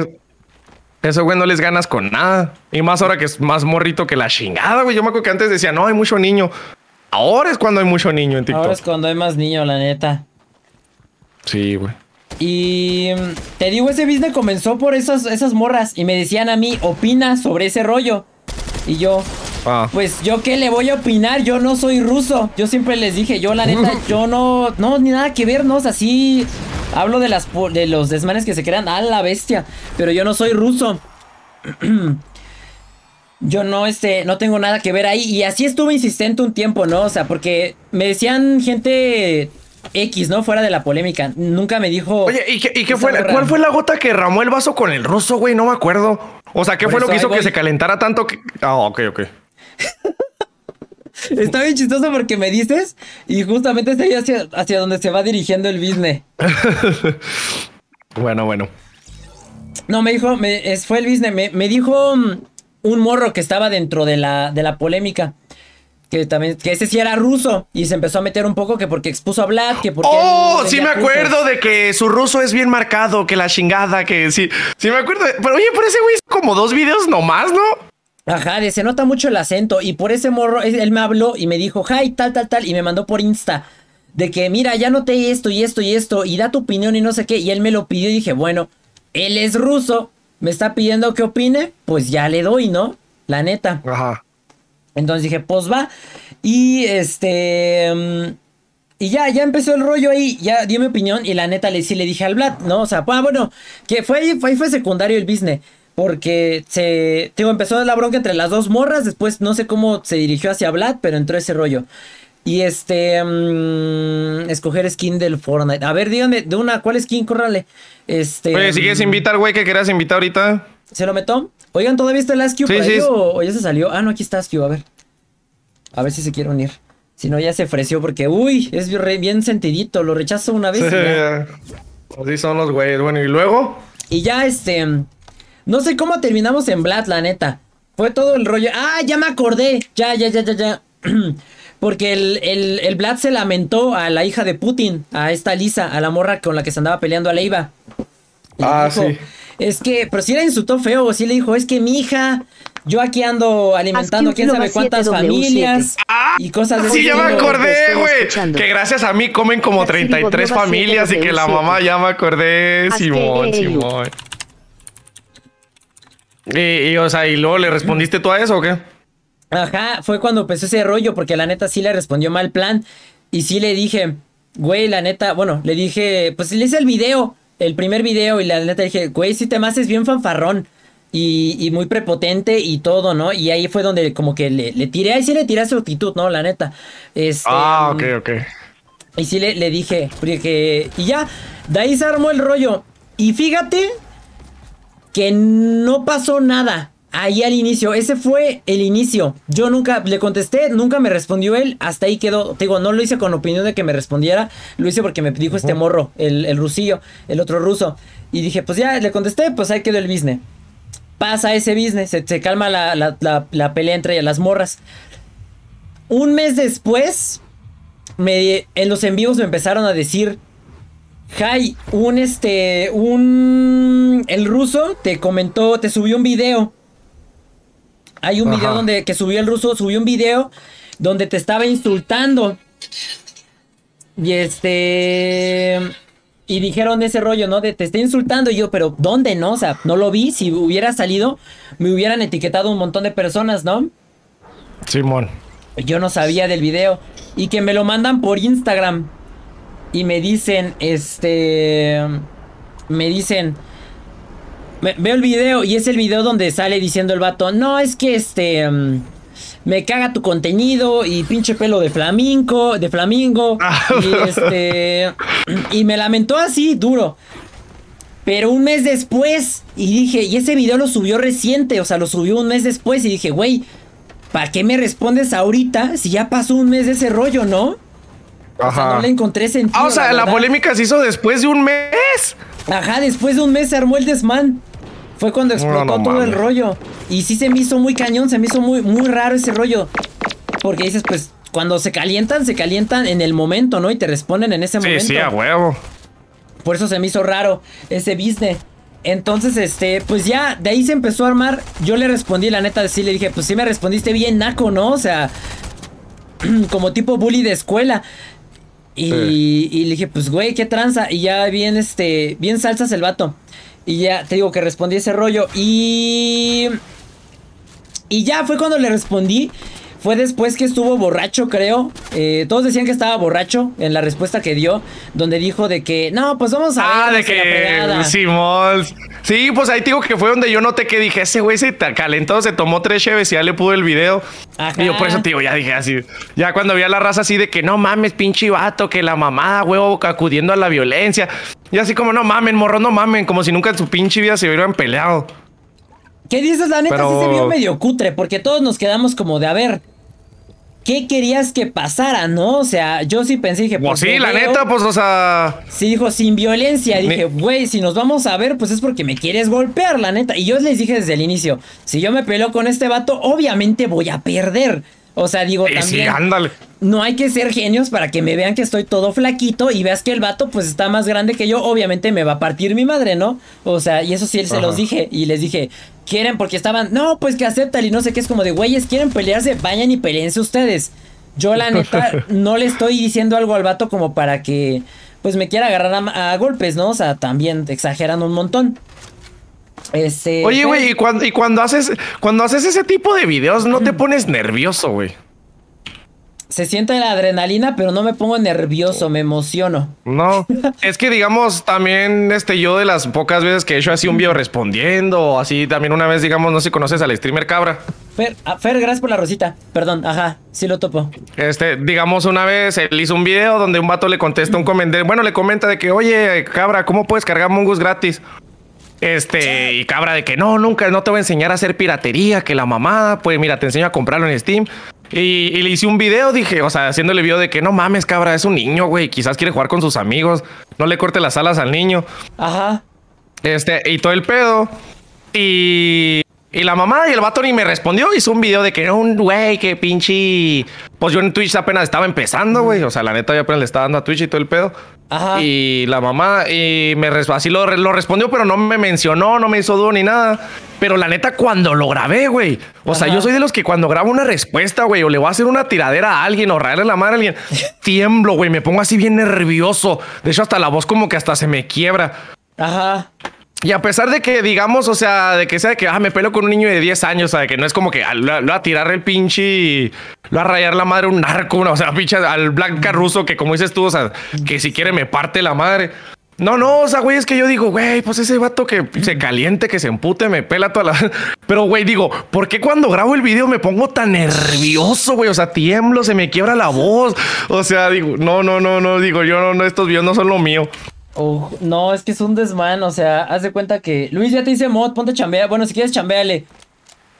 eso, güey, no les ganas con nada. Y más ahora que es más morrito que la chingada, güey. Yo me acuerdo que antes decía, no, hay mucho niño. Ahora es cuando hay mucho niño en TikTok. Ahora es cuando hay más niño, la neta. Sí, güey. Y mm, te digo, ese business comenzó por esas, esas morras. Y me decían a mí, opina sobre ese rollo. Y yo, ah. pues yo qué le voy a opinar, yo no soy ruso. Yo siempre les dije, yo la neta, [laughs] yo no, no, ni nada que ver, no, así hablo de las de los desmanes que se crean a la bestia, pero yo no soy ruso. [clears throat] yo no, este, no tengo nada que ver ahí. Y así estuve insistente un tiempo, ¿no? O sea, porque me decían gente X, ¿no? Fuera de la polémica. Nunca me dijo. Oye, ¿y, qué, fue? ¿Cuál fue la gota que ramó el vaso con el ruso, güey? No me acuerdo. O sea, ¿qué fue lo que hizo que se calentara tanto? Que... Ah, ok, ok. [laughs] Está bien chistoso porque me dices y justamente estoy hacia, hacia donde se va dirigiendo el business. [laughs] bueno, bueno. No, me dijo, me, fue el business, me, me, dijo un morro que estaba dentro de la, de la polémica. Que también, que ese sí era ruso y se empezó a meter un poco que porque expuso a Vlad, que porque. ¡Oh! Sí me acuerdo de que su ruso es bien marcado, que la chingada, que sí. Sí me acuerdo. pero oye, por ese güey como dos videos nomás, ¿no? Ajá, de, se nota mucho el acento y por ese morro él me habló y me dijo, hi, tal, tal, tal, y me mandó por Insta de que, mira, ya noté esto y esto y esto y da tu opinión y no sé qué, y él me lo pidió y dije, bueno, él es ruso, me está pidiendo que opine, pues ya le doy, ¿no? La neta. Ajá. Entonces dije, pues va. Y este. Mm, y ya, ya empezó el rollo ahí, ya dio mi opinión y la neta le sí le dije al Vlad, ¿no? O sea, pues, bueno, que fue ahí, fue, fue secundario el business. Porque se, digo, empezó la bronca entre las dos morras, después no sé cómo se dirigió hacia Vlad, pero entró ese rollo. Y este, mm, escoger skin del Fortnite. A ver, díganme, de una, ¿cuál skin? Córrale. Este. Oye, si quieres mm, invitar, güey, que quieras invitar ahorita. ¿Se lo meto? Oigan, ¿todavía está el Askew sí, sí. o, ya se salió? Ah, no, aquí está Askew, a ver. A ver si se quiere unir. Si no, ya se ofreció porque, uy, es bien sentidito. Lo rechazo una vez. Sí, Así son los güeyes. Bueno, ¿y luego? Y ya, este. No sé cómo terminamos en Vlad, la neta. Fue todo el rollo. Ah, ya me acordé. Ya, ya, ya, ya, ya. [clears throat] Porque el, el, el Vlad se lamentó a la hija de Putin, a esta Lisa, a la morra con la que se andaba peleando a Leiva. Ah, sí. Es que, pero si la insultó feo, sí le dijo, es que mi hija, yo aquí ando alimentando quién sabe cuántas familias y cosas de Sí, ya me acordé, güey. Que gracias a mí comen como 33 familias y que la mamá ya me acordé. Simón, Simón. Y, y, o sea, ¿y luego le respondiste tú a eso o qué? Ajá, fue cuando empezó ese rollo, porque la neta sí le respondió mal plan. Y sí le dije, güey, la neta, bueno, le dije, pues le hice el video el primer video y la neta dije, güey, si te más es bien fanfarrón. Y, y, muy prepotente y todo, ¿no? Y ahí fue donde como que le, le tiré, ahí sí le tiré su actitud, ¿no? La neta. Este, ah, ok, ok. Y sí le, le dije, porque... Y ya, de ahí se armó el rollo. Y fíjate que no pasó nada. Ahí al inicio, ese fue el inicio. Yo nunca le contesté, nunca me respondió él, hasta ahí quedó. Te digo, no lo hice con opinión de que me respondiera, lo hice porque me dijo este morro, el, el rusillo, el otro ruso. Y dije, pues ya le contesté, pues ahí quedó el business. Pasa ese business, se, calma la, la, pelea entre las morras. Un mes después, me, en los en vivos me empezaron a decir, Jai, un este, un, el ruso te comentó, te subió un video hay un video donde que subió el ruso, subió un video donde te estaba insultando. Y este y dijeron ese rollo, ¿no? De te está insultando y yo, pero ¿dónde no? O sea, no lo vi, si hubiera salido me hubieran etiquetado un montón de personas, ¿no? Simón. Yo no sabía del video y que me lo mandan por Instagram y me dicen este me dicen veo el video y es el video donde sale diciendo el vato, no, es que este... Mm, me caga tu contenido y pinche pelo de flamingo, de flamingo. [laughs] y este... Y me lamentó así, duro. Pero un mes después, y dije, y ese video lo subió reciente, o sea, lo subió un mes después y dije, güey, ¿para qué me respondes ahorita si ya pasó un mes de ese rollo, no? Ajá. O sea, no le encontré sentido. Ah, o sea, la, la polémica se hizo después de un mes. Ajá, después de un mes se armó el desmán. Fue cuando explotó todo el rollo. Y sí se me hizo muy cañón, se me hizo muy, muy raro ese rollo. Porque dices, pues, cuando se calientan, se calientan en el momento, ¿no? Y te responden en ese momento. Sí, sí, a huevo. Por eso se me hizo raro ese business. Entonces, este, pues ya, de ahí se empezó a armar. Yo le respondí, la neta, sí le dije, pues sí me respondiste bien, naco, ¿no? O sea, [clears throat] como tipo bully de escuela. Y, y le dije, pues, güey, qué tranza. Y ya bien, este, bien salsas el vato. Y ya te digo que respondí ese rollo. Y. Y ya fue cuando le respondí. Fue después que estuvo borracho, creo. Eh, todos decían que estaba borracho en la respuesta que dio, donde dijo de que, no, pues vamos a ah, de que Simón. Sí, pues ahí digo que fue donde yo noté que dije, ese güey se calentó, se tomó tres cheves y ya le pudo el video. Y yo por eso, tío, ya dije así. Ya cuando vi a la raza así de que no mames, pinche vato, que la mamada, huevo, acudiendo a la violencia. Y así como, no mamen, morro, no mamen, como si nunca en su pinche vida se hubieran peleado. ¿Qué dices? La neta sí se vio medio cutre, porque todos nos quedamos como de a ver. ¿qué querías que pasara, no? O sea, yo sí pensé, dije, pues. sí, la neta, pues, o sea. Sí, dijo, sin violencia. Dije, güey, si nos vamos a ver, pues es porque me quieres golpear, la neta. Y yo les dije desde el inicio, si yo me peleo con este vato, obviamente voy a perder. O sea, digo, también. Sí, ándale. No hay que ser genios para que me vean que estoy todo flaquito y veas que el vato, pues está más grande que yo. Obviamente me va a partir mi madre, ¿no? O sea, y eso sí se los dije. Y les dije, quieren porque estaban, no, pues que aceptan y no sé qué, es como de, güeyes, quieren pelearse, vayan y peleense ustedes. Yo la neta [laughs] no le estoy diciendo algo al vato como para que pues me quiera agarrar a, golpes, ¿no? O sea, también exagerando un montón. Este, Oye, güey, y cuando, y cuando haces cuando haces ese tipo de videos, ¿no te pones nervioso, güey? se siente la adrenalina, pero no me pongo nervioso, me emociono. No, [laughs] es que digamos también este yo de las pocas veces que he hecho así un video respondiendo, o así también una vez digamos, no sé si conoces al streamer Cabra. Fer, ah, Fer, gracias por la rosita. Perdón, ajá, sí lo topo. Este, digamos una vez él hizo un video donde un vato le contesta un comentario, bueno, le comenta de que, "Oye, Cabra, ¿cómo puedes cargar Mongus gratis?" Este, y cabra de que no, nunca, no te voy a enseñar a hacer piratería, que la mamada, pues mira, te enseño a comprarlo en Steam. Y, le hice un video, dije, o sea, haciéndole video de que no mames, cabra, es un niño, güey, quizás quiere jugar con sus amigos, no le corte las alas al niño. Ajá. Este, y todo el pedo. Y, y la mamá y el vato ni me respondió, hizo un video de que era un güey, que pinche. Pues yo en Twitch apenas estaba empezando, güey, o sea, la neta yo apenas le estaba dando a Twitch y todo el pedo. Ajá. Y la mamá, y me así lo, lo respondió, pero no me mencionó, no me hizo dúo ni nada. Pero la neta, cuando lo grabé, güey. O sea, yo soy de los que cuando grabo una respuesta, güey, o le voy a hacer una tiradera a alguien o rayarle la madre a alguien, [laughs] tiemblo, güey. Me pongo así bien nervioso. De hecho, hasta la voz como que hasta se me quiebra. Ajá. Y a pesar de que, digamos, o sea, de que sea que, ah, me pelo con un niño de 10 años, o sea, que no es como que lo, va a tirar el pinche, lo va a rayar la madre un narco, o sea, pinche al Blanca ruso, que como dices tú, o sea, que si quiere me parte la madre. No, no, o sea, güey, es que yo digo, güey, pues ese vato que se caliente, que se empute, me pela toda la. [laughs] Pero, güey, digo, ¿por qué cuando grabo el video me pongo tan nervioso, güey? O sea, tiemblo, se me quiebra la voz. O sea, digo, no, no, no, no, digo, yo no, no estos videos no son lo mío. Oh, no, es que es un desmán, o sea, haz de cuenta que Luis ya te dice mod, ponte chambea. Bueno, si quieres chambeale.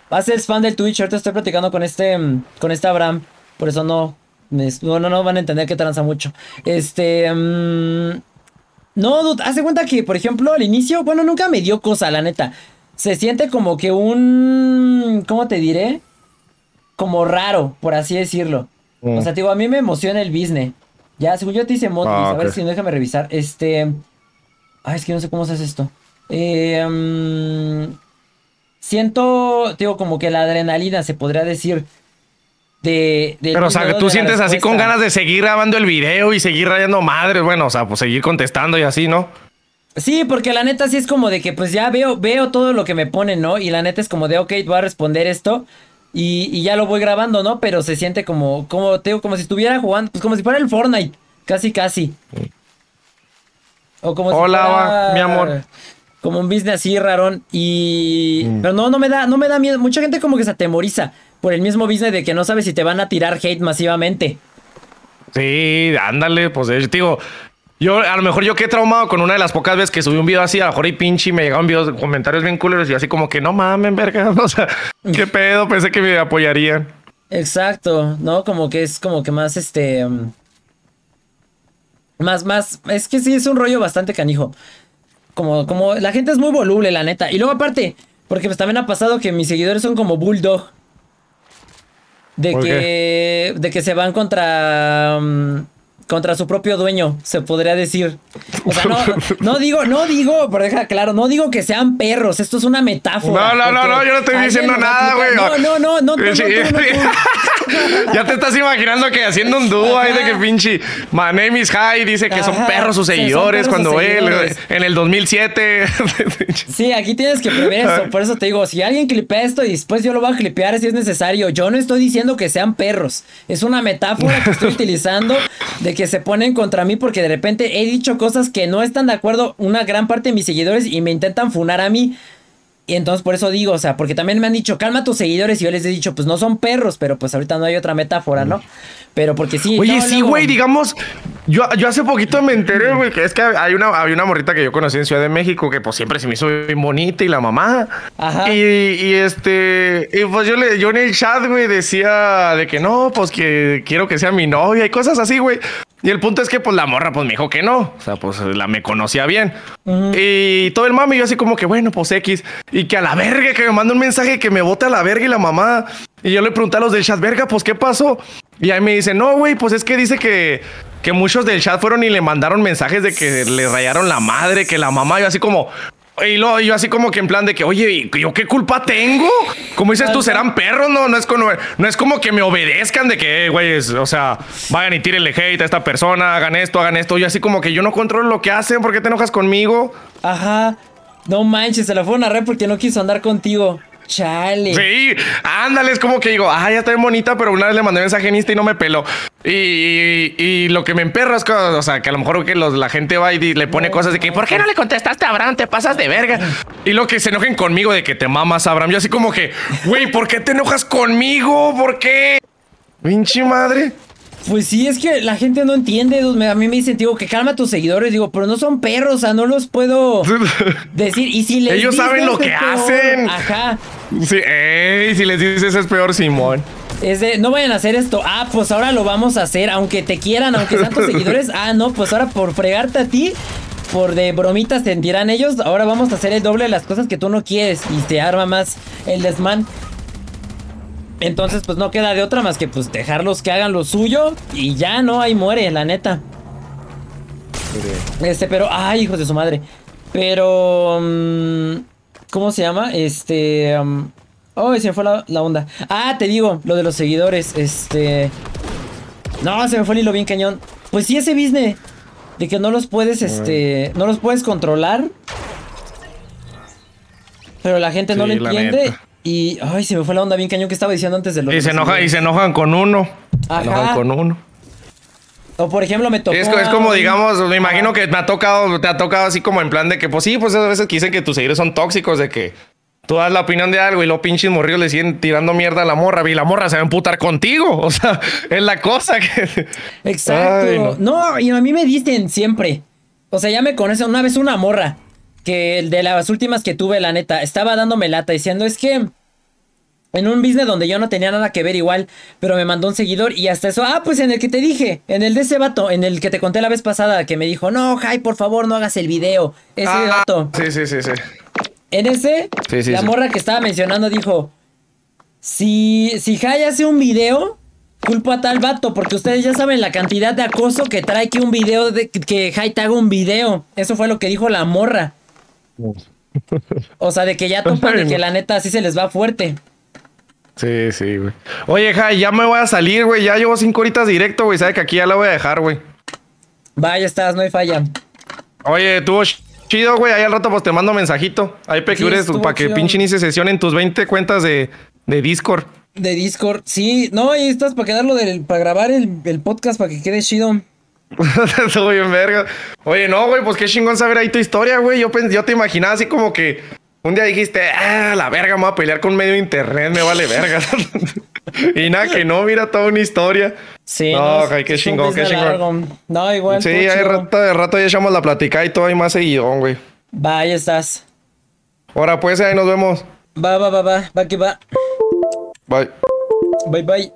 Haz el fan del Twitch, ahorita estoy platicando con este mm, con este Abraham, por eso no no no, van a entender que tranza mucho. Este um, no, dude, haz de cuenta que, por ejemplo, al inicio, bueno, nunca me dio cosa, la neta. Se siente como que un ¿cómo te diré? Como raro, por así decirlo. O sea, digo, a mí me emociona el business. Ya, según yo te hice mod, ah, a ver si no déjame revisar. Este. Ay, es que no sé cómo se hace esto. Eh, mm, siento, digo, como que la adrenalina, se podría decir. De, Pero, o sea, tú sientes así con ganas de seguir grabando el video y seguir rayando madres. Bueno, o sea, pues seguir contestando y así, ¿no? Sí, porque la neta sí es como de que pues ya veo, veo todo lo que me ponen, ¿no? Y la neta es como de, ok, voy a responder esto. Y, ya lo voy grabando, ¿no? Pero se siente como, como, te como si estuviera jugando, pues como si fuera el Fortnite. Casi, casi. O como Hola, mi amor. Como un business así rarón. Y. Mm. Pero no, no me da, no me da miedo. Mucha gente como que se atemoriza por el mismo business de que no sabe si te van a tirar hate masivamente. Sí, ándale, pues digo, yo, a lo mejor yo quedé traumado con una de las pocas veces que subí un video así, a lo mejor y pinche y me llegaban videos, comentarios bien culeros y así como que no mames, verga. [laughs] O sea, qué pedo, pensé que me apoyarían. Exacto, ¿no? Como que es como que más este. Um, más, más. Es que sí, es un rollo bastante canijo. Como, como la gente es muy voluble, la neta. Y luego aparte, porque pues también ha pasado que mis seguidores son como Bulldog. De que. De que se van contra. Um, contra su propio dueño, se podría decir. O sea, no, [laughs] no digo, no digo, pero deja claro, no digo que sean perros, esto es una metáfora. No, no, no, no, yo no estoy diciendo nada, güey. No, no, no, no, no, Ya te estás imaginando que haciendo un dúo ahí de que pinche My name is High dice que son perros sus seguidores cuando él en el 2007. [laughs] sí, aquí tienes que prever eso, por eso te digo, si alguien clipea esto y después yo lo voy a clipear si es necesario, yo no estoy diciendo que sean perros, es una metáfora que estoy [laughs] utilizando de que se ponen contra mí porque de repente he dicho cosas que no están de acuerdo una gran parte de mis seguidores y me intentan funar a mí. Y entonces por eso digo, o sea, porque también me han dicho, calma a tus seguidores y yo les he dicho, pues no son perros, pero pues ahorita no hay otra metáfora, ¿no? Pero porque sí. Oye, sí, güey, digamos, yo, yo hace poquito me enteré, güey, que es que hay una, una morrita que yo conocí en Ciudad de México que pues siempre se me hizo bien bonita y la mamá. Ajá. Y, y este, y pues yo, le, yo en el chat, güey, decía de que no, pues que quiero que sea mi novia y cosas así, güey. Y el punto es que, pues, la morra, pues, me dijo que no. O sea, pues, la me conocía bien. Y todo el mami, yo así como que, bueno, pues, X. Y que a la verga, que me manda un mensaje que me bote a la verga y la mamá. Y yo le pregunté a los del chat, verga, pues, ¿qué pasó? Y ahí me dice, no, güey, pues, es que dice que, que muchos del chat fueron y le mandaron mensajes de que le rayaron la madre, que la mamá, yo así como, y luego yo así como que en plan de que, oye, ¿yo qué culpa tengo? Como dices tú, serán perros, ¿no? No es como, no es como que me obedezcan de que, güey, o sea, vayan y tírenle hate a esta persona, hagan esto, hagan esto. Y así como que yo no controlo lo que hacen, ¿por qué te enojas conmigo? Ajá. No manches, se la fueron a re porque no quiso andar contigo. Chale. Sí, ándale, es como que digo, ah, ya está bien bonita, pero una vez le mandé mensaje en Insta y no me peló. Y, y, lo que me emperra es que, o sea, que a lo mejor que la gente va y le pone cosas de que, ¿por qué no le contestaste a Abraham? Te pasas de verga. Y lo que se enojen conmigo de que te mamas, Abraham. Yo así como que, güey, ¿por qué te enojas conmigo? ¿Por qué? Pinche madre. Pues sí, es que la gente no entiende. A mí me dicen, digo, que calma a tus seguidores. Digo, pero no son perros, o sea, no los puedo [laughs] decir. Y si les Ellos saben lo que hacen. Ajá. Sí, ey, si les dices es peor, Simón. Es de, no vayan a hacer esto. Ah, pues ahora lo vamos a hacer, aunque te quieran, aunque sean tus [laughs] seguidores. Ah, no, pues ahora por fregarte a ti, por de bromitas sentirán ellos. Ahora vamos a hacer el doble de las cosas que tú no quieres. Y te arma más el desmán. Entonces, pues no queda de otra más que pues dejarlos que hagan lo suyo y ya, ¿no? Ahí muere, la neta. Este, pero, ay, hijos de su madre. Pero, mm, ¿cómo se llama? Este, um, oh, se me fue la, onda. Ah, te digo, lo de los seguidores, este... No, se me fue el hilo bien cañón. Pues sí, ese business de que no los puedes, este, no los puedes controlar. Pero la gente no lo entiende. Y, ay, se me fue la onda bien cañón que estaba diciendo antes de lo Y se, enoja, y se enojan con uno. Ajá. Se enojan con uno. O por ejemplo, me tocó. Es, es como, digamos, me imagino que me ha tocado, te ha tocado así como en plan de que, pues sí, pues a veces que dicen que tus seguidores son tóxicos, de que tú das la opinión de algo y los pinches morrillos le siguen tirando mierda a la morra y la morra se va a emputar contigo. [laughs] O sea, es la cosa que. Exacto. no. y a mí me dicen siempre. O sea, ya me conocen una vez una morra que el de las últimas que tuve, la neta, estaba dándome lata diciendo, es que en un business donde yo no tenía nada que ver igual, pero me mandó un seguidor y hasta eso, ah, pues en el que te dije, en el de ese vato, en el que te conté la vez pasada, que me dijo, no, Jai, por favor, no hagas el video, ese ah, vato. Sí, sí, sí, sí. En ese, la morra que estaba mencionando dijo, si, si Jai hace un video, culpo a tal vato, porque ustedes ya saben la cantidad de acoso que trae que un video, de, que Jai te haga un video. Eso fue lo que dijo la morra. O sea, de que ya [laughs] topan de que la neta así se les va fuerte. Sí, sí, güey. Oye, Jai, ya me voy a salir, güey. Ya llevo cinco horitas directo, güey. Sabe que aquí ya la voy a dejar, güey. Vaya, estás, no hay falla. Oye, tuvo chido, güey. Ahí al rato pues te mando mensajito. Ahí pecures para que pinche inicie sesión en tus 20 cuentas de, de Discord. De Discord, sí. No, ahí estás para quedarlo del, para grabar el, el podcast para que quede chido. [laughs] Estoy bien verga. Oye, no, güey, pues qué chingón saber ahí tu historia, güey. Yo, yo te imaginaba así como que un día dijiste, ah, la verga, me voy a pelear con medio internet, me vale verga. [laughs] y nada, que no, mira toda una historia. Sí. No, no qué chingón, qué chingón. No, igual. Sí, hay rato, de rato ya echamos la platica y todo hay más seguidón, güey. Va, ahí estás. Ahora pues, ahí nos vemos. Va, va, va, va, va que va. Bye. Bye, bye.